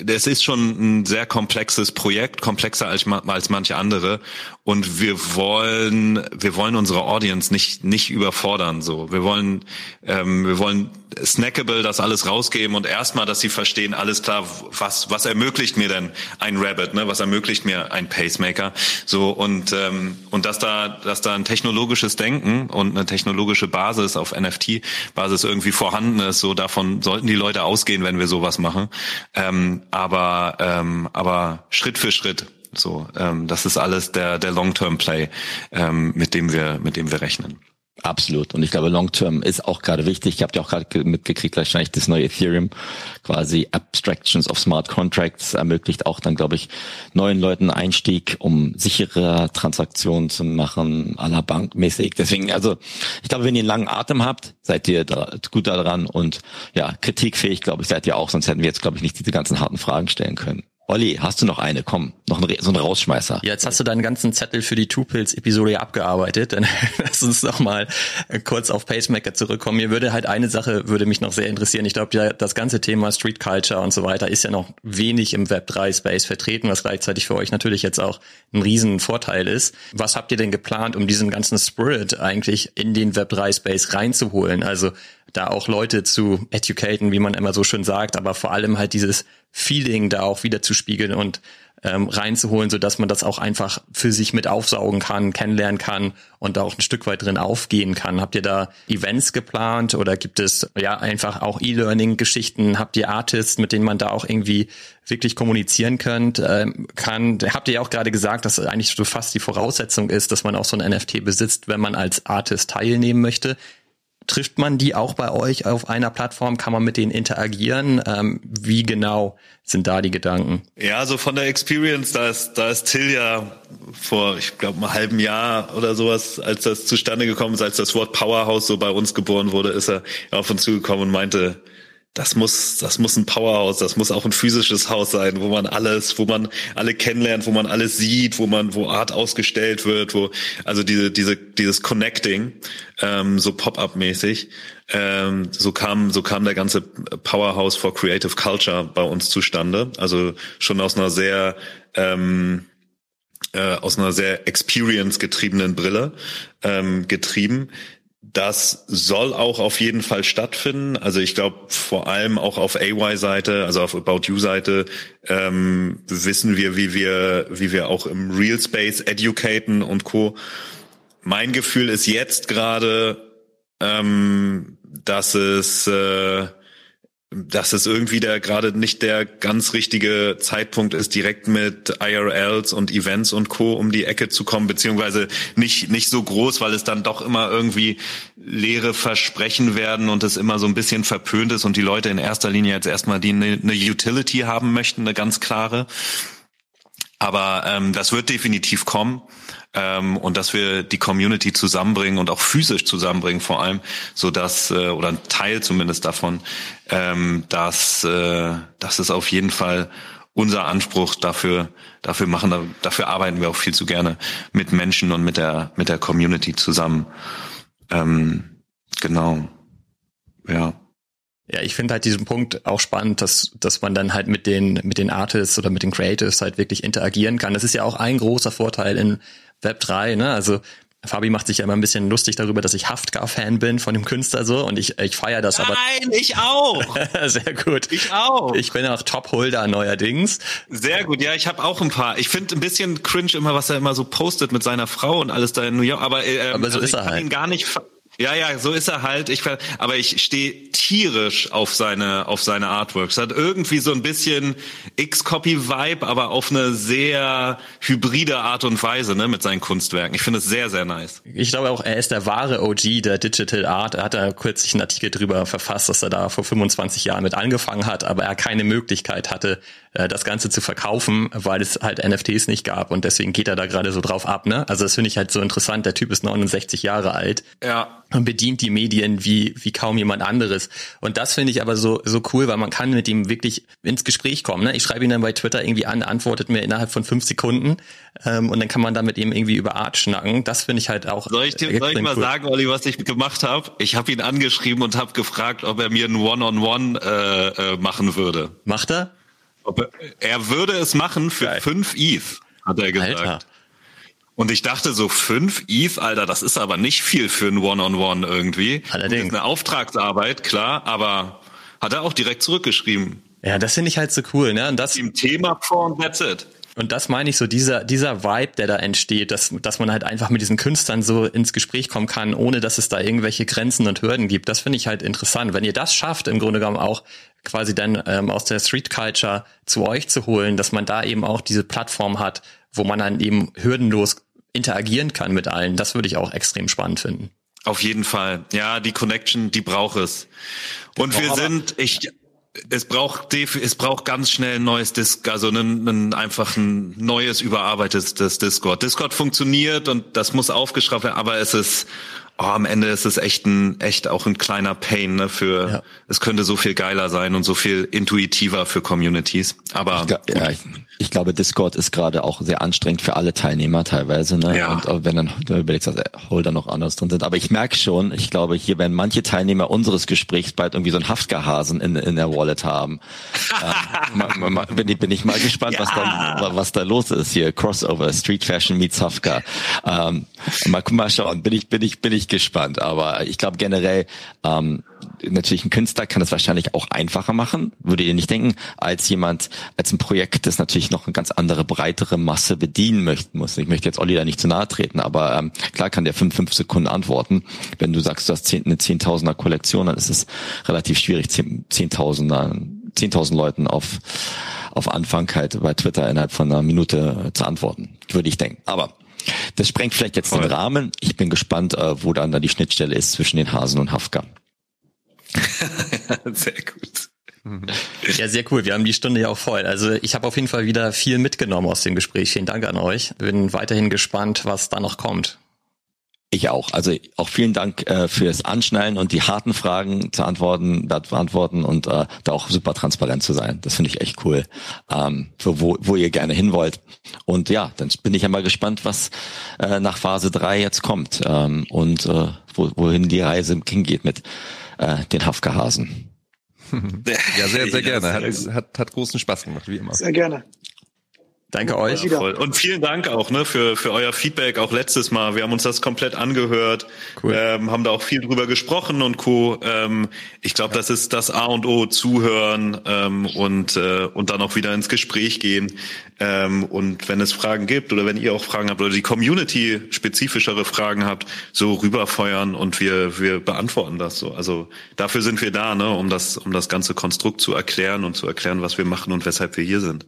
das ist schon ein sehr komplexes Projekt, komplexer als, als manche andere. Und wir wollen, wir wollen unsere Audience nicht nicht überfordern. So, wir wollen, ähm, wir wollen snackable das alles rausgeben und erstmal, dass sie verstehen, alles klar, was was ermöglicht mir denn ein Rabbit, ne? Was ermöglicht mir ein Pacemaker? So und ähm, und dass da dass da ein technologisches Denken und eine technologische Basis auf NFT-Basis irgendwie vorhanden ist. So davon sollten die Leute ausgehen, wenn wir sowas machen. Ähm, aber ähm, aber Schritt für Schritt so, ähm, das ist alles der der Long-Term-Play, ähm, mit dem wir mit dem wir rechnen. Absolut. Und ich glaube, Long-Term ist auch gerade wichtig. Ich habe ja auch gerade mitgekriegt, wahrscheinlich das neue Ethereum, quasi Abstractions of Smart Contracts, ermöglicht auch dann, glaube ich, neuen Leuten Einstieg, um sichere Transaktionen zu machen, à la Bank mäßig. Deswegen, also ich glaube, wenn ihr einen langen Atem habt, seid ihr da, gut daran und ja, kritikfähig, glaube ich, seid ihr auch, sonst hätten wir jetzt, glaube ich, nicht diese ganzen harten Fragen stellen können. Olli, hast du noch eine? Komm, noch ein, so ein Rausschmeißer. Ja, jetzt hast du deinen ganzen Zettel für die Two-Pills-Episode ja abgearbeitet. Dann lass uns noch mal kurz auf Pacemaker zurückkommen. Mir würde halt eine Sache, würde mich noch sehr interessieren. Ich glaube, ja, das ganze Thema Street Culture und so weiter ist ja noch wenig im Web3-Space vertreten, was gleichzeitig für euch natürlich jetzt auch ein riesen Vorteil ist. Was habt ihr denn geplant, um diesen ganzen Spirit eigentlich in den Web3-Space reinzuholen? Also da auch Leute zu educaten, wie man immer so schön sagt, aber vor allem halt dieses Feeling da auch wieder zu spiegeln und ähm, reinzuholen, so dass man das auch einfach für sich mit aufsaugen kann, kennenlernen kann und da auch ein Stück weit drin aufgehen kann. Habt ihr da Events geplant oder gibt es ja einfach auch E-Learning-Geschichten? Habt ihr Artists, mit denen man da auch irgendwie wirklich kommunizieren könnt, ähm, kann? Habt ihr ja auch gerade gesagt, dass eigentlich so fast die Voraussetzung ist, dass man auch so ein NFT besitzt, wenn man als Artist teilnehmen möchte. Trifft man die auch bei euch auf einer Plattform? Kann man mit denen interagieren? Ähm, wie genau sind da die Gedanken? Ja, so von der Experience, da ist, da ist Till ja vor, ich glaube, einem halben Jahr oder sowas, als das zustande gekommen ist, als das Wort Powerhouse so bei uns geboren wurde, ist er auf uns zugekommen und meinte, das muss, das muss ein Powerhouse, das muss auch ein physisches Haus sein, wo man alles, wo man alle kennenlernt, wo man alles sieht, wo man, wo Art ausgestellt wird, wo, also diese, diese, dieses Connecting, ähm, so Pop-up-mäßig, ähm, so kam, so kam der ganze Powerhouse for Creative Culture bei uns zustande. Also schon aus einer sehr, ähm, äh, aus einer sehr experience getriebenen Brille ähm, getrieben das soll auch auf jeden Fall stattfinden. Also ich glaube vor allem auch auf AY-Seite, also auf About You-Seite, ähm, wissen wir, wie wir, wie wir auch im Real Space educaten und co. Mein Gefühl ist jetzt gerade, ähm, dass es äh, dass es irgendwie der gerade nicht der ganz richtige Zeitpunkt ist, direkt mit IRLs und Events und Co. um die Ecke zu kommen, beziehungsweise nicht, nicht so groß, weil es dann doch immer irgendwie leere Versprechen werden und es immer so ein bisschen verpönt ist und die Leute in erster Linie jetzt erstmal die eine, eine Utility haben möchten, eine ganz klare. Aber ähm, das wird definitiv kommen ähm, und dass wir die Community zusammenbringen und auch physisch zusammenbringen vor allem, so dass äh, oder ein Teil zumindest davon, ähm, dass äh, das ist auf jeden Fall unser Anspruch dafür dafür machen dafür arbeiten wir auch viel zu gerne mit Menschen und mit der mit der Community zusammen. Ähm, genau. Ja. Ja, ich finde halt diesen Punkt auch spannend, dass, dass man dann halt mit den, mit den Artists oder mit den Creatives halt wirklich interagieren kann. Das ist ja auch ein großer Vorteil in Web 3, ne? Also Fabi macht sich ja immer ein bisschen lustig darüber, dass ich Haftgar-Fan bin von dem Künstler so und ich, ich feiere das Nein, aber. Nein, ich auch. Sehr gut. Ich auch. Ich bin auch Top-Holder neuerdings. Sehr gut, ja, ich habe auch ein paar. Ich finde ein bisschen cringe immer, was er immer so postet mit seiner Frau und alles da in New York, aber, äh, aber so also ist er ich kann halt. ihn gar nicht Ja, ja, so ist er halt. Ich, aber ich stehe tierisch auf seine, auf seine Artworks. Hat irgendwie so ein bisschen X-Copy-Vibe, aber auf eine sehr hybride Art und Weise, ne, mit seinen Kunstwerken. Ich finde es sehr, sehr nice. Ich glaube auch, er ist der wahre OG der Digital Art. Er hat da kürzlich einen Artikel drüber verfasst, dass er da vor 25 Jahren mit angefangen hat, aber er keine Möglichkeit hatte, äh, das Ganze zu verkaufen, weil es halt NFTs nicht gab und deswegen geht er da gerade so drauf ab, ne? Also das finde ich halt so interessant. Der Typ ist 69 Jahre alt. Ja. Und bedient die Medien wie, wie kaum jemand anderes. Und das finde ich aber so, so cool, weil man kann mit ihm wirklich ins Gespräch kommen. Ne? Ich schreibe ihn dann bei Twitter irgendwie an, antwortet mir innerhalb von fünf Sekunden ähm, und dann kann man da mit ihm irgendwie über Art schnacken. Das finde ich halt auch. Soll ich, dir, soll ich mal cool. sagen, Olli, was ich gemacht habe? Ich habe ihn angeschrieben und habe gefragt, ob er mir ein One-on-One -on -One, äh, äh, machen würde. Macht er? Er, er, würde es machen für Geil. fünf ETH, hat er gesagt. Alter. Und ich dachte so, fünf ETH, Alter, das ist aber nicht viel für ein One-on-One -on -One irgendwie. Allerdings. Eine Auftragsarbeit, klar, aber hat er auch direkt zurückgeschrieben. Ja, das finde ich halt so cool, ne? Und das im Thema vor und that's it. Und das meine ich so, dieser, dieser Vibe, der da entsteht, dass, dass man halt einfach mit diesen Künstlern so ins Gespräch kommen kann, ohne dass es da irgendwelche Grenzen und Hürden gibt. Das finde ich halt interessant. Wenn ihr das schafft, im Grunde genommen auch quasi dann ähm, aus der Street Culture zu euch zu holen, dass man da eben auch diese Plattform hat, wo man dann eben hürdenlos interagieren kann mit allen, das würde ich auch extrem spannend finden. Auf jeden Fall. Ja, die Connection, die braucht es. Und wir sind, ich, es braucht es braucht ganz schnell ein neues Disc, also ein, ein, einfach ein neues überarbeitetes Discord. Discord funktioniert und das muss aufgeschraubt werden, aber es ist oh, am Ende ist es echt ein echt auch ein kleiner Pain ne, für ja. es könnte so viel geiler sein und so viel intuitiver für Communities. Aber ich, ja, ich, ich glaube, Discord ist gerade auch sehr anstrengend für alle Teilnehmer teilweise. Ne? Ja. Und wenn dann überlegst, dass Holder noch anders drin sind. Aber ich merke schon, ich glaube, hier werden manche Teilnehmer unseres Gesprächs bald irgendwie so einen Haftgehasen in, in der Wallet haben. äh, bin, ich, bin ich mal gespannt, ja. was da was da los ist hier. Crossover, Street Fashion meets Hafka. Ähm, mal, mal schauen, bin ich bin ich bin ich gespannt. Aber ich glaube generell ähm, natürlich ein Künstler kann das wahrscheinlich auch einfacher machen, würdet ihr nicht denken, als jemand, als ein Projekt, das natürlich noch eine ganz andere, breitere Masse bedienen möchten muss. Ich möchte jetzt Olli da nicht zu nahe treten, aber ähm, klar kann der fünf, fünf Sekunden antworten. Wenn du sagst, du hast zehn, eine Zehntausender Kollektion, dann ist es relativ schwierig, Zehntausender, Zehntausend Leuten auf, auf Anfang halt bei Twitter innerhalb von einer Minute zu antworten, würde ich denken. Aber das sprengt vielleicht jetzt Voll. den Rahmen. Ich bin gespannt, äh, wo dann da die Schnittstelle ist zwischen den Hasen und Hafka. sehr gut. Ja, sehr cool. Wir haben die Stunde ja auch voll. Also ich habe auf jeden Fall wieder viel mitgenommen aus dem Gespräch. Vielen Dank an euch. Bin weiterhin gespannt, was da noch kommt. Ich auch. Also auch vielen Dank äh, fürs Anschnallen und die harten Fragen zu antworten, beantworten und äh, da auch super transparent zu sein. Das finde ich echt cool, ähm, für wo, wo ihr gerne hin wollt. Und ja, dann bin ich ja mal gespannt, was äh, nach Phase drei jetzt kommt ähm, und äh, wo, wohin die Reise hingeht mit äh, den Hafka-Hasen. ja, sehr, sehr gerne. Hat, hat, hat großen Spaß gemacht, wie immer. Sehr gerne. Danke euch. Ja. Und vielen Dank auch ne, für, für euer Feedback, auch letztes Mal. Wir haben uns das komplett angehört, cool. ähm, haben da auch viel drüber gesprochen und Co. Ähm, ich glaube, das ist das A und O, zuhören ähm, und, äh, und dann auch wieder ins Gespräch gehen. Ähm, und wenn es Fragen gibt oder wenn ihr auch Fragen habt oder die Community spezifischere Fragen habt, so rüberfeuern und wir, wir beantworten das so. Also dafür sind wir da, ne, um das, um das ganze Konstrukt zu erklären und zu erklären, was wir machen und weshalb wir hier sind.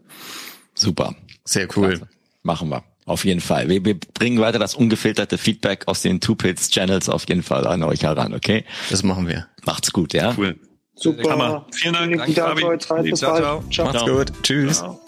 Super. Sehr cool. Klasse. Machen wir. Auf jeden Fall. Wir, wir bringen weiter das ungefilterte Feedback aus den Two-Pits Channels auf jeden Fall an euch heran, okay? Das machen wir. Macht's gut, ja? Cool. Super. Hammer. Vielen Dank. Danke, Dank, Dank, ciao, ciao. ciao. Macht's gut. Tschüss. Ciao.